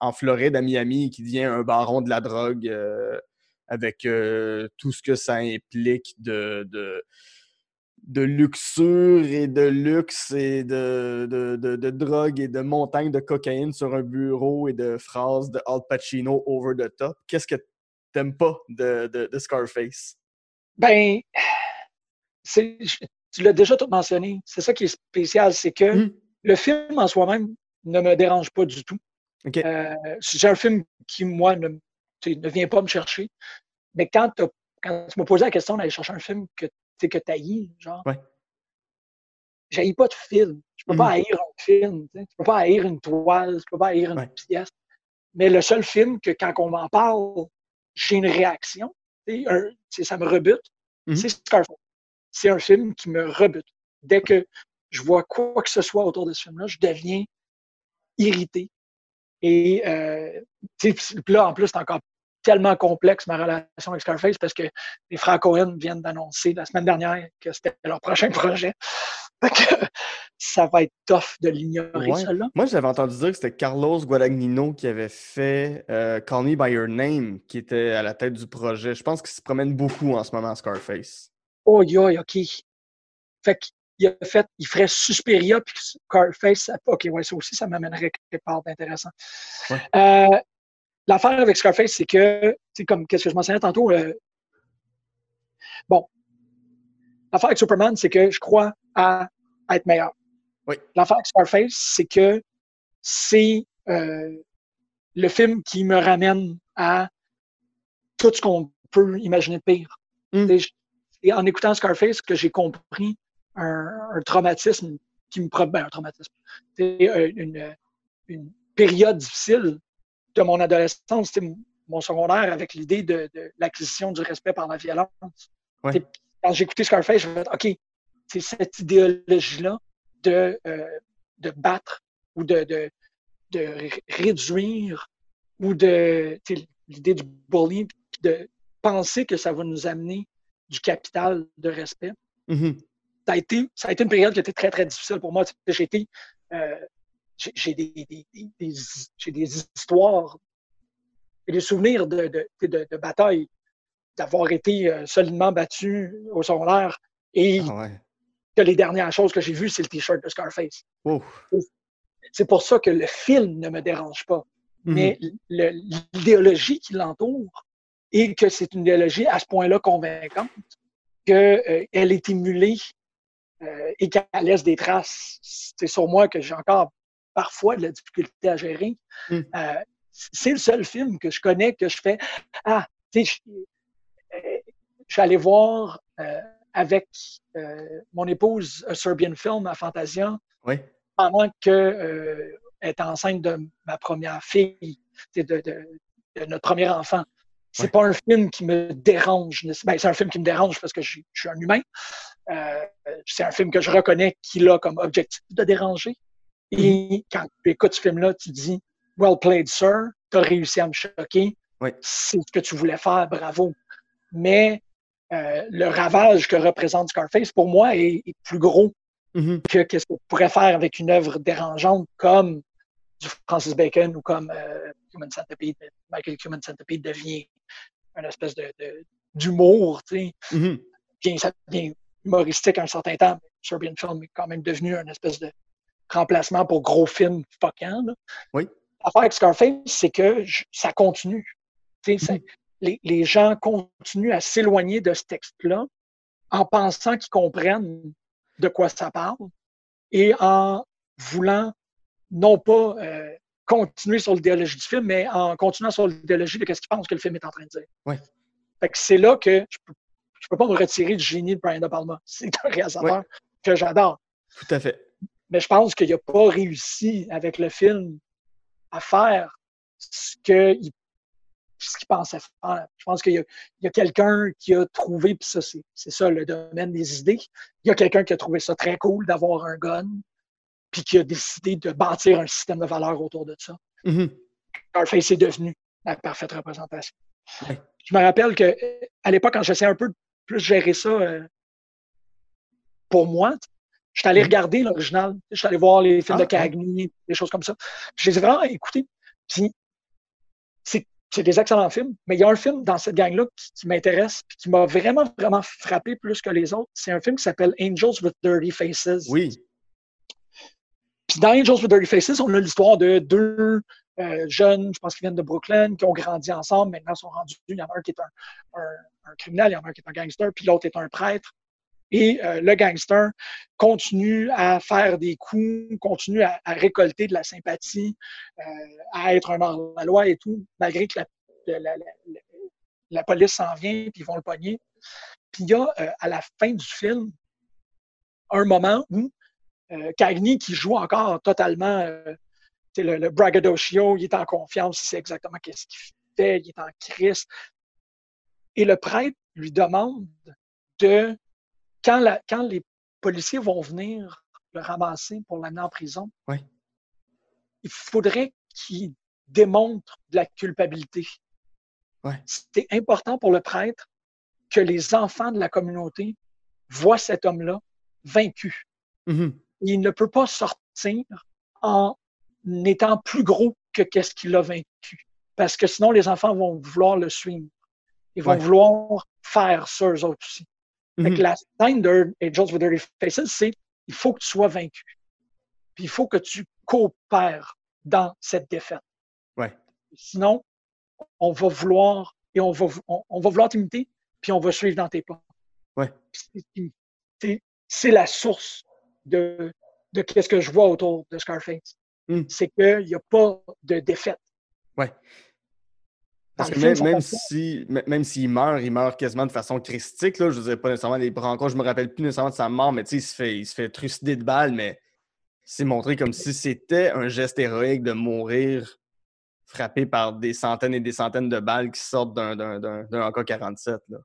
en Floride, à Miami, et qui devient un baron de la drogue euh, avec euh, tout ce que ça implique de, de, luxure et de luxe et de, de, drogue et de montagne de cocaïne sur un bureau et de phrases de Al Pacino over the top. Qu'est-ce que t'aimes pas de Scarface? Ben, tu l'as déjà tout mentionné. C'est ça qui est spécial, c'est que mmh. le film en soi-même ne me dérange pas du tout. Euh, c'est un film qui, moi, ne, ne vient pas me chercher. Mais quand, quand tu m'as posé la question d'aller chercher un film que, que tu haïs, genre, ouais. j'haïs pas de film. Je peux pas mmh. haïr un film. Tu peux pas haïr une toile, je peux pas haïr une pièce. Mais le seul film que quand on m'en parle, j'ai une réaction, ça me rebute, mmh c'est Scarface. C'est un film qui me rebute. Dès que je vois quoi que ce soit autour de ce film-là, je deviens irrité. Et euh, là, en plus, c'est encore tellement complexe ma relation avec Scarface parce que les frères Cohen viennent d'annoncer la semaine dernière que c'était leur prochain projet. ça va être tough de l'ignorer, là Moi, j'avais entendu dire que c'était Carlos Guadagnino qui avait fait euh, Call Me By Your Name, qui était à la tête du projet. Je pense qu'il se promène beaucoup en ce moment, Scarface. Oh, yeah, OK. Fait qu'il a fait, il ferait Suspiria puis Scarface. OK, ouais, ça aussi, ça m'amènerait quelque part d'intéressant. Euh, l'affaire avec Scarface, c'est que, tu comme qu'est-ce que je mentionnais tantôt, euh, bon, l'affaire avec Superman, c'est que je crois à, être meilleur. Oui. L'affaire avec Scarface, c'est que c'est euh, le film qui me ramène à tout ce qu'on peut imaginer de pire. Hmm. Et en écoutant Scarface, que j'ai compris un, traumatisme qui me promet ben, un traumatisme. C'est euh, une, une, période difficile de mon adolescence, mon secondaire avec l'idée de, l'acquisition du respect par la violence. Quand j'ai écouté Scarface, je me suis dit, OK, c'est cette idéologie-là de, euh, de battre ou de, de, de réduire ou de l'idée du bullying, de penser que ça va nous amener du capital de respect. Mm-hmm. ça, a été, ça a été une période qui a été très, très difficile pour moi. J'ai été, euh, j'ai des, des, des, des, histoires et des souvenirs de, de, de, bataille, d'avoir été euh, solidement battu au secondaire et ah que les dernières choses que j'ai vues, c'est le t-shirt de Scarface. C'est pour ça que le film ne me dérange pas. Mm-hmm. Mais l'idéologie qui l'entoure et que c'est une idéologie à ce point-là convaincante qu'elle euh, est émulée euh, et qu'elle laisse des traces. C'est sur moi que j'ai encore parfois de la difficulté à gérer. Hmm. Euh, c'est le seul film que je connais que je fais. Ah, tu sais, je, suis allé voir avec mon épouse un Serbian Film à Fantasia pendant qu'elle est enceinte de ma première fille, de, de, notre premier enfant. C'est pas un film qui me dérange. Ben, c'est un film qui me dérange parce que je, suis un humain. c'est un film que je reconnais qu'il a comme objectif de déranger. Et quand tu écoutes ce film-là, tu dis Well played, sir, tu as réussi à me choquer. Oui. C'est ce que tu voulais faire, bravo. Mais euh, le ravage que représente Scarface, pour moi, est, est plus gros Mhm. que qu'est-ce qu'on pourrait faire avec une œuvre dérangeante comme du Francis Bacon ou comme euh, Human Centipede. Michael Human Centipede devient une espèce de, de- d'humour, tu sais. Mhm. Puis ça devient humoristique à un certain temps. mais Serbian Film est quand même devenu une espèce de remplacement pour gros films fuckants. là. Oui. L'affaire avec Scarface, c'est que je- ça continue. Ça- Mhm. les, les gens continuent à s'éloigner de ce texte-là en pensant qu'ils comprennent de quoi ça parle et en voulant non pas euh, continuer sur l'idéologie du film, mais en continuant sur l'idéologie de ce qu'ils pensent que le film est en train de dire. Ouais. Fait que c'est là que je peux, je peux pas me retirer du génie de Brian De Palma. C'est un réalisateur que j'adore. Tout à fait. Mais je pense qu'il n'a pas réussi avec le film à faire ce qu'il pensait faire. Je pense qu'il y a, quelqu'un qui a trouvé, puis ça, c'est ça le domaine des idées. Il y a quelqu'un qui a trouvé ça très cool d'avoir un gun, puis qui a décidé de bâtir un système de valeurs autour de ça. Scarface est devenu la parfaite représentation. Ouais. Je me rappelle que euh, à l'époque, quand j'essayais un peu de plus gérer ça euh, pour moi, je suis allé Mhm. regarder l'original. Je suis allé voir les films Ah, de Cagney, des choses comme ça. Je les ai vraiment écoutés. Puis c'est des excellents films, mais il y a un film dans cette gang-là qui, qui m'intéresse puis qui m'a vraiment, vraiment frappé plus que les autres. C'est un film qui s'appelle Angels with Dirty Faces. Oui. Puis dans Angels with Dirty Faces, on a l'histoire de deux euh, jeunes, je pense qu'ils viennent de Brooklyn, qui ont grandi ensemble. Maintenant, ils sont rendus. Il y en a un qui est un, un- un criminel, il y en a un qui est un gangster, puis l'autre est un prêtre. Et euh, le gangster continue à faire des coups, continue à, récolter de la sympathie, euh, à être un hors la loi et tout, malgré que la, la- la- la- police s'en vient, puis ils vont le pogner. Puis il y a, euh, à la fin du film, un moment où euh, Cagney, qui joue encore totalement euh, le, le braggadocio, il est en confiance, il sait exactement qu'est-ce qu'il fait, il est en crise. Et le prêtre lui demande de, quand, la- quand les policiers vont venir le ramasser pour l'amener en prison, Oui. il faudrait qu'il démontre de la culpabilité. Ouais. C'est important pour le prêtre que les enfants de la communauté voient cet homme-là vaincu Mhm. il ne peut pas sortir en étant plus gros que qu'est-ce qu'il a vaincu. Parce que sinon, les enfants vont vouloir le suivre. Ils vont vouloir faire ça eux autres aussi. Fait Mhm. que la scène de Angels with Dirty Faces, c'est il faut que tu sois vaincu. Puis il faut que tu coopères dans cette défaite. Ouais. Sinon, on va vouloir et on va, on, on va vouloir t'imiter, puis on va suivre dans tes pas. Ouais. C'est- la source de, de qu'est-ce que je vois autour de Scarface. Mm. C'est qu'il n'y a pas de défaite. Ouais. Parce que même, même si, même s'il meurt, il meurt quasiment de façon christique. Là. Je ne pas nécessairement les brancards, je me rappelle plus nécessairement de sa mort, mais il se fait, il se fait trucider de balles, mais c'est montré comme si c'était un geste héroïque de mourir frappé par des centaines et des centaines de balles qui sortent d'un, d'un, d'un, d'un AK-47. Là.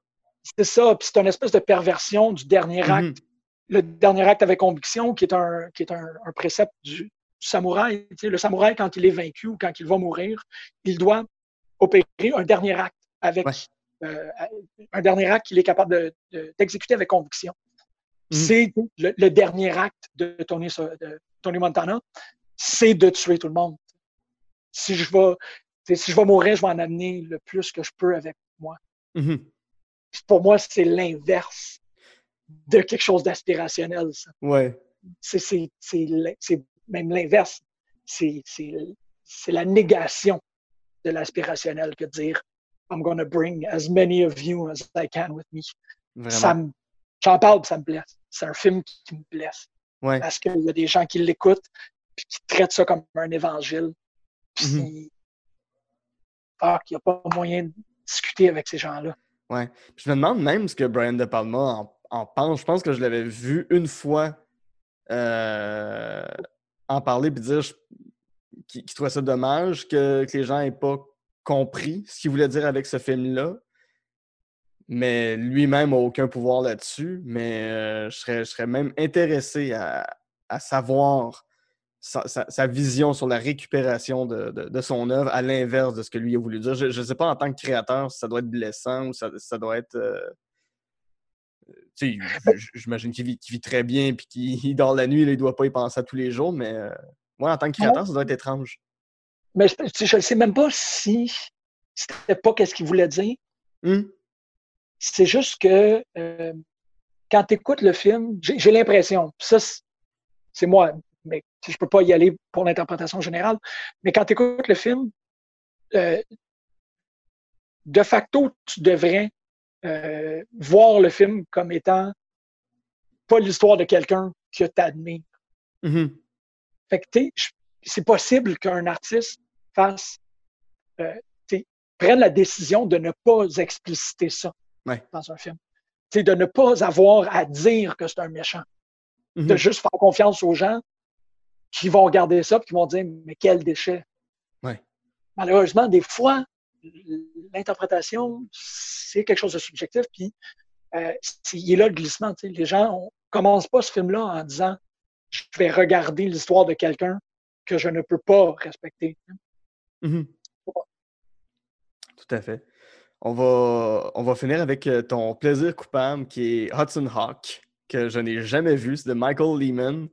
C'est ça, puis c'est une espèce de perversion du dernier acte. Mhm. Le dernier acte avec conviction, qui est un, qui est un, un précepte du, du samouraï. Le samouraï, quand il est vaincu ou quand il va mourir, il doit opérer un dernier acte avec Ouais. euh, un dernier acte qu'il est capable de- de- d'exécuter avec conviction. Mhm. C'est le, le dernier acte de Tony, So- de Tony Montana, c'est de tuer tout le monde. Si je vais, si je vais mourir, je vais en amener le plus que je peux avec moi. Mhm. Pour moi, c'est l'inverse de quelque chose d'aspirationnel. Ouais. C'est- même l'inverse. C'est la négation de l'aspirationnel que de dire I'm going to bring as many of you as I can with me. Vraiment. J'en parle ça me blesse. C'est un film qui, qui me blesse Ouais. parce qu'il y a des gens qui l'écoutent puis qui traitent ça comme un évangile. Puis fuck, il n'y a pas moyen de discuter avec ces gens-là. Ouais. Puis je me demande même ce que Brian De Palma en, en pense. Je pense que je l'avais vu une fois euh, en parler puis dire je- qu'il qu'il trouvait ça dommage que, les gens n'aient pas compris ce qu'il voulait dire avec ce film-là. Mais lui-même n'a aucun pouvoir là-dessus. Mais euh, je, serais, je serais même intéressé à, savoir sa, vision sur la récupération de, son œuvre à l'inverse de ce que lui a voulu dire. Je ne sais pas en tant que créateur si ça doit être blessant ou ça, doit être. Euh, j'imagine qu'il vit, très bien puis qu'il dort la nuit, il ne doit pas y penser à tous les jours, mais euh, moi, en tant que créateur, ça doit être étrange. Mais je ne sais même pas si c'était pas qu'est-ce qu'il voulait dire. Hum. C'est juste que euh, quand tu écoutes le film, j'ai l'impression, ça, c'est moi, mais je ne peux pas y aller pour l'interprétation générale, mais quand tu écoutes le film, euh, de facto, tu devrais euh, voir le film comme étant pas l'histoire de quelqu'un que tu admires. Mm-hmm. Fait que c'est possible qu'un artiste fasse, euh, prenne la décision de ne pas expliciter ça dans un film. de ne pas avoir à dire que c'est un méchant. De mm-hmm. juste faire confiance aux gens qui vont regarder ça et qui vont dire Mais quel déchet! Malheureusement, des fois, l'interprétation, c'est quelque chose de subjectif, puis euh, il est là le glissement. Les gens ne commencent pas ce film-là en disant Je vais regarder l'histoire de quelqu'un que je ne peux pas respecter. Mm-hmm. Tout à fait. On va, on va finir avec euh, ton plaisir coupable qui est Hudson Hawk, que je n'ai jamais vu. C'est de Michael Lehman.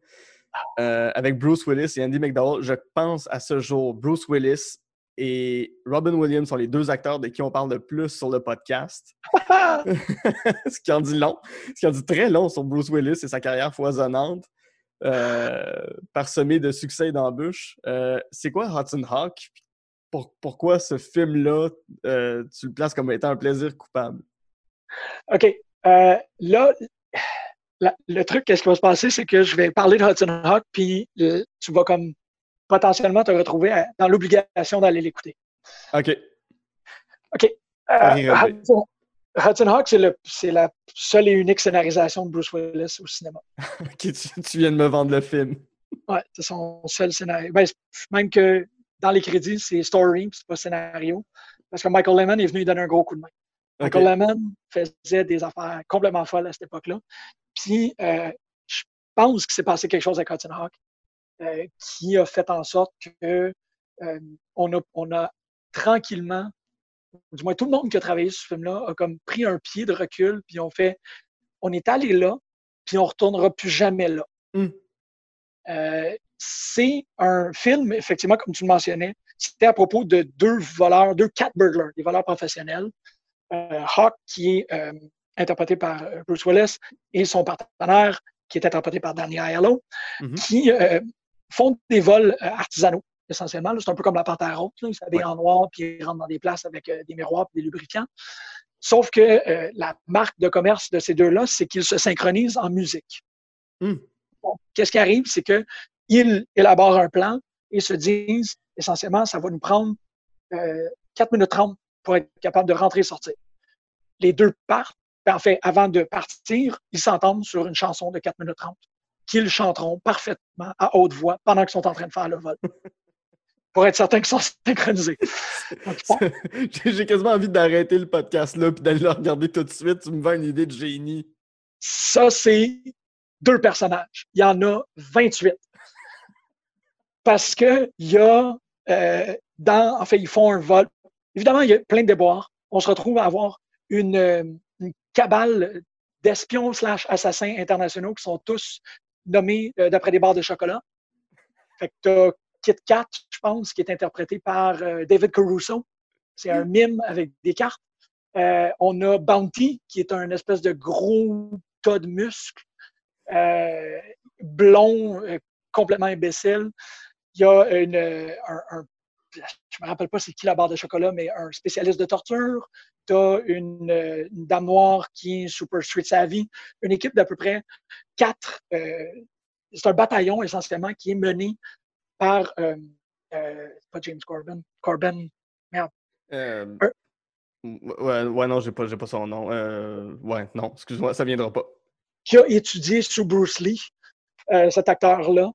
Euh, avec Bruce Willis et Andy McDowell, je pense à ce jour, Bruce Willis et Robin Williams sont les deux acteurs de qui on parle le plus sur le podcast. ce qui en dit long. Ce qui en dit très long sur Bruce Willis et sa carrière foisonnante, euh, parsemée de succès et d'embûches. Euh, c'est quoi Hudson Hawk? pourquoi ce film-là, tu le places comme étant un plaisir coupable? OK. là, le truc, qu'est-ce qui va se passer, c'est que je vais parler de Hudson Hawk, puis euh, tu vas comme potentiellement te retrouver dans l'obligation d'aller l'écouter. OK. OK. Euh, Hudson, Hawk, c'est la seule et unique scénarisation de Bruce Willis au cinéma. Tu, viens de me vendre le film. Ouais, c'est son seul scénario. Ben, même que dans les crédits, c'est story, c'est pas scénario. Parce que Michael Lehman est venu lui donner un gros coup de main. Michael Lehman faisait des affaires complètement folles à cette époque-là. Puis, euh, je pense qu'il s'est passé quelque chose avec Hudson Hawk euh, qui a fait en sorte que euh, on, a, on a tranquillement, du moins tout le monde qui a travaillé sur ce film-là, a comme pris un pied de recul, puis on fait, on est allé là, puis on ne retournera plus jamais là. Hmm. c'est un film, effectivement, comme tu le mentionnais, c'était à propos de deux voleurs, deux cat burglars, des voleurs professionnels. Hawk, qui est interprété par euh, Bruce Willis, et son partenaire, qui est interprété par Danny Aiello, mm-hmm. qui euh, font des vols euh, artisanaux, essentiellement. C'est un peu comme la panthère haute. Ils s'habillent en noir, puis ils rentrent dans des places avec des miroirs et des lubrifiants. Sauf que la marque de commerce de ces deux-là, c'est qu'ils se synchronisent en musique. Mm. Qu'est-ce qui arrive? C'est qu'ils élaborent un plan et se disent, essentiellement, ça va nous prendre 4 minutes 30 pour être capable de rentrer et sortir. Les deux partent en fait, avant de partir, ils s'entendent sur une chanson de 4 minutes 30 qu'ils chanteront parfaitement à haute voix pendant qu'ils sont en train de faire le vol. pour être certain qu'ils sont synchronisés. J'ai quasiment envie d'arrêter le podcast là et d'aller le regarder tout de suite. Tu me vends une idée de génie. Ça, c'est deux personnages. Il y en a 28. Parce qu'il y a euh, dans. En fait, ils font un vol. Évidemment, il y a plein de déboires. On se retrouve à avoir une, euh, cabale d'espions slash assassins internationaux qui sont tous nommés euh, d'après des barres de chocolat. Fait que t'as Kit Kat, je pense, qui est interprété par euh, David Caruso. C'est un mime avec des cartes. Euh, on a Bounty, qui est un espèce de gros tas de muscles, blond, complètement imbécile. Il y a une, un, je ne me rappelle pas c'est qui la barre de chocolat, mais un spécialiste de torture. Tu as une, dame noire qui est super street savvy. Une équipe d'à peu près quatre. Euh, c'est un bataillon essentiellement qui est mené par. Euh, euh, pas James Corbin. Corbin. Merde. ouais, ouais, non, j'ai pas, pas son nom. ouais, non, excuse-moi, ça viendra pas. Qui a étudié sous Bruce Lee, cet acteur-là.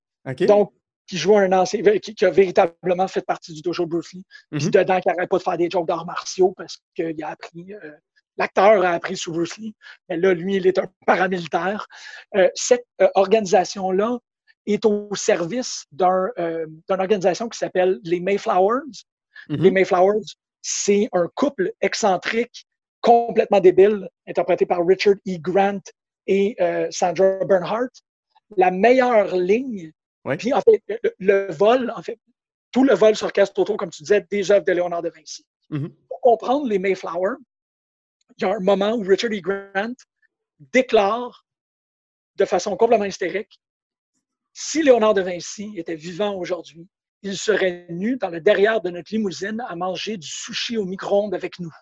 Donc, qui joue un ancien, qui, a véritablement fait partie du dojo Bruce Lee, puis mhm. dedans, qui n'arrête pas de faire des jokes d'arts martiaux parce qu'il a appris, euh, l'acteur a appris sous Bruce Lee, mais là, lui, il est un paramilitaire. Euh, cette euh, organisation-là est au service d'un, euh, d'une organisation qui s'appelle les Mayflowers. Mhm. Les Mayflowers, c'est un couple excentrique, complètement débile, interprété par Richard E. Grant et euh, Sandra Bernhardt. La meilleure ligne, Ouais. puis en fait, le, le vol, en fait, tout le vol s'orchestre autour, comme tu disais, des œuvres de Léonard de Vinci. Mhm. Pour comprendre les Mayflowers, il y a un moment où Richard E. Grant déclare de façon complètement hystérique si Léonard de Vinci était vivant aujourd'hui, il serait nu dans le derrière de notre limousine à manger du sushi au micro-ondes avec nous.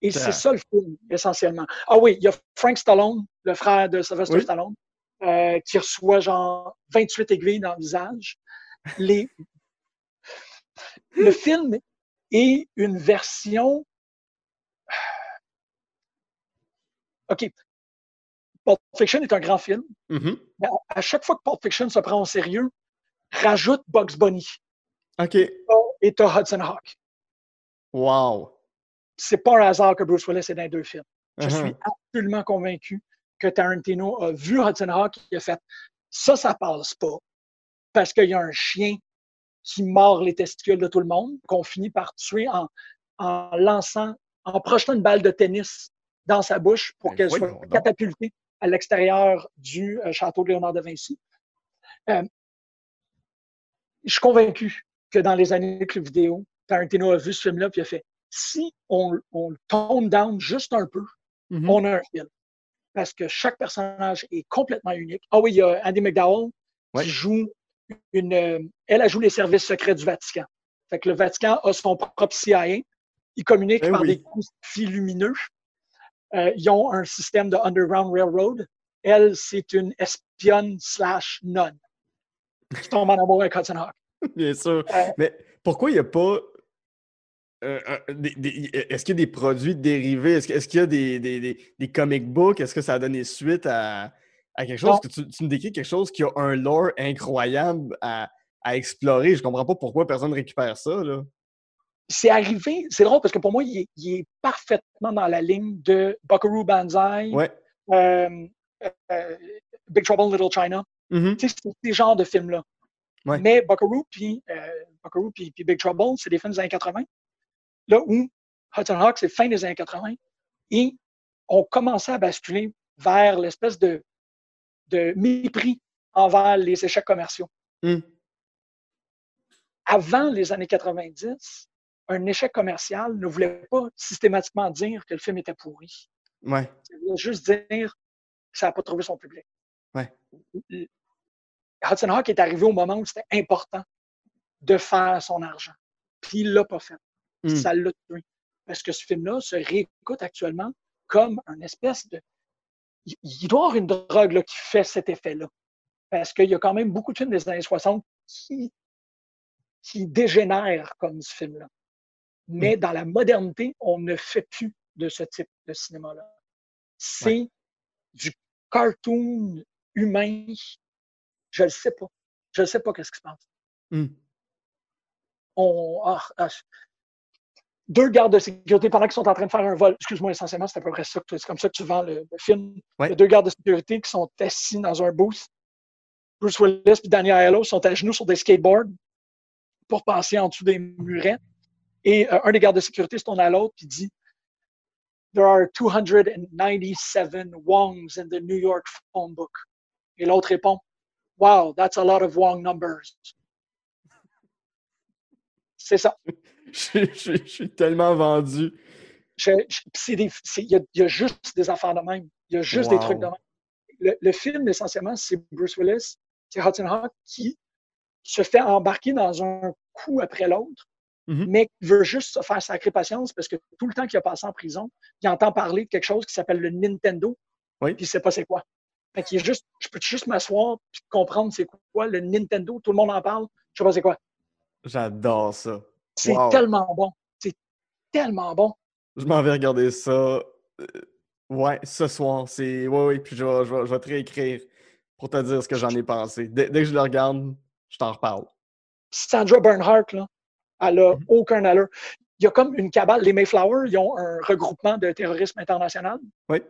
Et c'est ça le film, essentiellement. Ah oui, il y a Frank Stallone, le frère de Sylvester Oui. Stallone, euh, qui reçoit genre 28 aiguilles dans le visage. Les... Le film est une version. OK. Pulp Fiction est un grand film. Mhm. Mais à- à chaque fois que Pulp Fiction se prend au sérieux, rajoute Bugs Bunny OK. et t'as Hudson Hawk. Wow. C'est pas un hasard que Bruce Willis est dans les deux films. Je Mhm. suis absolument convaincu que Tarantino a vu Hudson Hawk et a fait ça, ça passe pas. Parce qu'il y a un chien qui mord les testicules de tout le monde, qu'on finit par tuer en, en lançant, en projetant une balle de tennis dans sa bouche pour Ben qu'elle soit catapultée à l'extérieur du euh, château de Léonard de Vinci. Euh, je suis convaincu que dans les années de club vidéo, Tarantino a vu ce film-là et a fait si on, on le tone down juste un peu, Mhm. on a un film. Parce que chaque personnage est complètement unique. Ah oui, il y a Andy McDowell Ouais. qui joue une. euh, elle, elle joue les services secrets du Vatican. Fait que le Vatican a son propre CIA. Ils communiquent Ben par oui. des crucifix lumineux. Euh, ils ont un système de Underground Railroad. Elle, c'est une espionne slash nonne qui tombe en amour avec Hudson Hawk. Bien sûr. Euh, Mais pourquoi il n'y a pas. euh, est-ce qu'il y a des produits dérivés? Est-ce, qu'il y a des, des, des- des comic books? Est-ce que ça a donné suite à, à quelque chose? Que tu, tu me décris quelque chose qui a un lore incroyable à, à explorer. Je comprends pas pourquoi personne ne récupère ça. Là. C'est arrivé, c'est drôle parce que pour moi, il est, il est parfaitement dans la ligne de Buckaroo Banzai, Ouais. euh, euh, Big Trouble in Little China. Mhm. Tu sais, c'est ces genres de films-là. Ouais. Mais Buckaroo puis euh, puis, Big Trouble, c'est des films des années 80. Là où Hudson Hawk, c'est fin des années 80. Et on commençait à basculer vers l'espèce de, de mépris envers les échecs commerciaux. Mm. Avant les années 90, un échec commercial ne voulait pas systématiquement dire que le film était pourri. Ouais. Ça voulait juste dire que ça n'a pas trouvé son public. Ouais. Hudson Hawk est arrivé au moment où c'était important de faire son argent. Puis il ne l'a pas fait. Mm. Ça l'a tué. Parce que ce film-là se réécoute actuellement comme un espèce de. Il il doit y avoir une drogue là, qui fait cet effet-là. Parce qu'il y a quand même beaucoup de films des années 60 qui, qui dégénèrent comme ce film-là. Mais dans la modernité, on ne fait plus de ce type de cinéma-là. C'est du cartoon humain. Je ne sais pas. Je ne sais pas qu'est-ce qui se passe. Mm. On, ah, ah, deux gardes de sécurité pendant qu'ils sont en train de faire un vol. Excuse-moi, essentiellement, c'est à peu près ça c'est comme ça que tu vends le, le film. Ouais. Il y a deux gardes de sécurité qui sont assis dans un booth. Bruce Willis et Daniel Aiello sont à genoux sur des skateboards pour passer en dessous des murets. Et euh, un des gardes de sécurité se tourne à l'autre et dit There are 297 Wongs in the New York phone book. Et l'autre répond Wow, that's a lot of Wong numbers. C'est ça. Je, je- je suis tellement vendu. Il y, a- il y a juste des affaires de même. Il y a juste des trucs de même. Le, le film, essentiellement, c'est Bruce Willis, c'est Hudson Hawk qui se fait embarquer dans un coup après l'autre, Mhm. mais qui veut juste se faire sacrer patience parce que tout le temps qu'il a passé en prison, il entend parler de quelque chose qui s'appelle le Nintendo, Oui. puis il sait pas c'est quoi. Fait qu'il est juste, je peux juste m'asseoir puis comprendre c'est quoi le Nintendo, tout le monde en parle, je sais pas c'est quoi. J'adore ça. C'est Wow. tellement bon. C'est tellement bon. Je m'en vais regarder ça. euh, ouais, ce soir. C'est. Ouais, ouais. Puis je vais, je vais- je vais te réécrire pour te dire ce que j'en ai pensé. Dès, dès que je le regarde, je t'en reparle. Sandra Bernhardt, là, elle a Mhm. aucun allure. Il y a comme une cabale, les Mayflower, ils ont un regroupement de terrorisme international. Oui.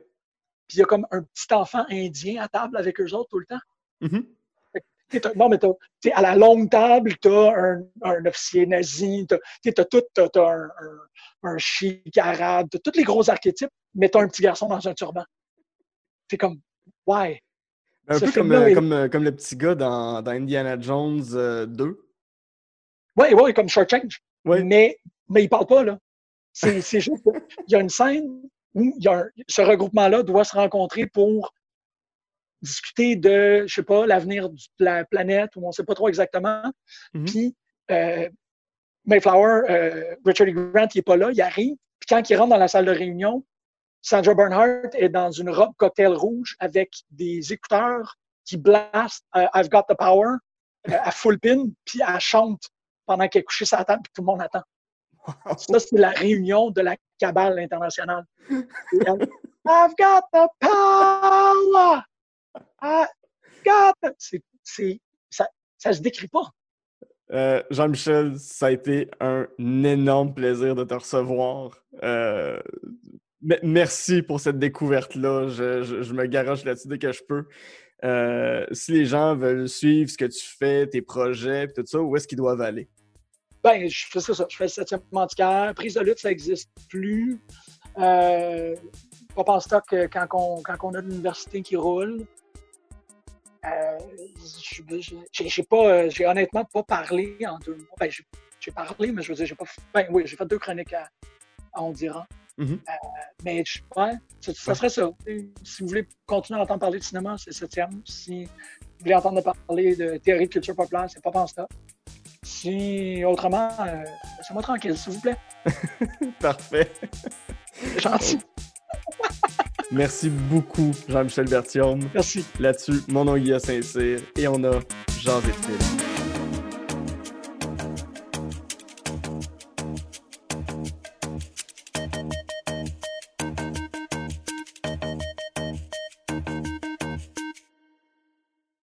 Puis il y a comme un petit enfant indien à table avec eux autres tout le temps. Mhm. non, mais t'es à la longue table, tu as un, un, officier nazi, tu as, tout, t'as, un, un, un chic arabe, tu tous les gros archétypes, mais tu un petit garçon dans un turban. C'est comme, why? Un peu comme, euh, comme, euh, comme, le petit gars dans, dans Indiana Jones 2. Oui, oui, comme Short Change. Mais, mais il parle pas, là. C'est juste il y a une scène où il y a ce regroupement-là doit se rencontrer pour discuter de, je sais pas, l'avenir de la planète, ou on sait pas trop exactement. Mm-hmm. Puis, euh, Mayflower, euh, Richard e. Grant, il est pas là, il arrive. Puis quand il rentre dans la salle de réunion, Sandra Bernhardt est dans une robe cocktail rouge avec des écouteurs qui blastent euh, I've Got the Power à full pin, puis elle chante pendant qu'elle est couchée sur la table, puis tout le monde attend. Ça, c'est la réunion de la cabale internationale. I've got the power! I've got the... C'est, ça, ça se décrit pas. Euh, Jean-Michel, ça a été un énorme plaisir de te recevoir. Euh, merci pour cette découverte-là. Je, me garoche là-dessus dès que je peux. Euh, si les gens veulent suivre ce que tu fais, tes projets, tout ça, où est-ce qu'ils doivent aller? Ben, je fais ça, Je fais le septième antiquaire. Prise de lutte, ça n'existe plus. Euh, pas en stock quand on, quand on a l'université qui roule. Euh, j'ai pas, euh, j'ai honnêtement pas parlé en deux mois. Ben, j'ai parlé, mais je veux dire, j'ai pas. Ben oui, j'ai fait deux chroniques à, On dira. Mm-hmm. Euh, mais ouais, ça, serait ça. Si vous voulez continuer à entendre parler de cinéma, c'est septième. Si vous voulez entendre parler de théorie de culture populaire, c'est pas stock. Si autrement, euh, laissez-moi tranquille, s'il vous plaît. Parfait. Gentil. Merci beaucoup, Jean-Michel Bertium. Merci. Là-dessus, mon nom est Guillaume Saint-Cyr et on a Jean Film.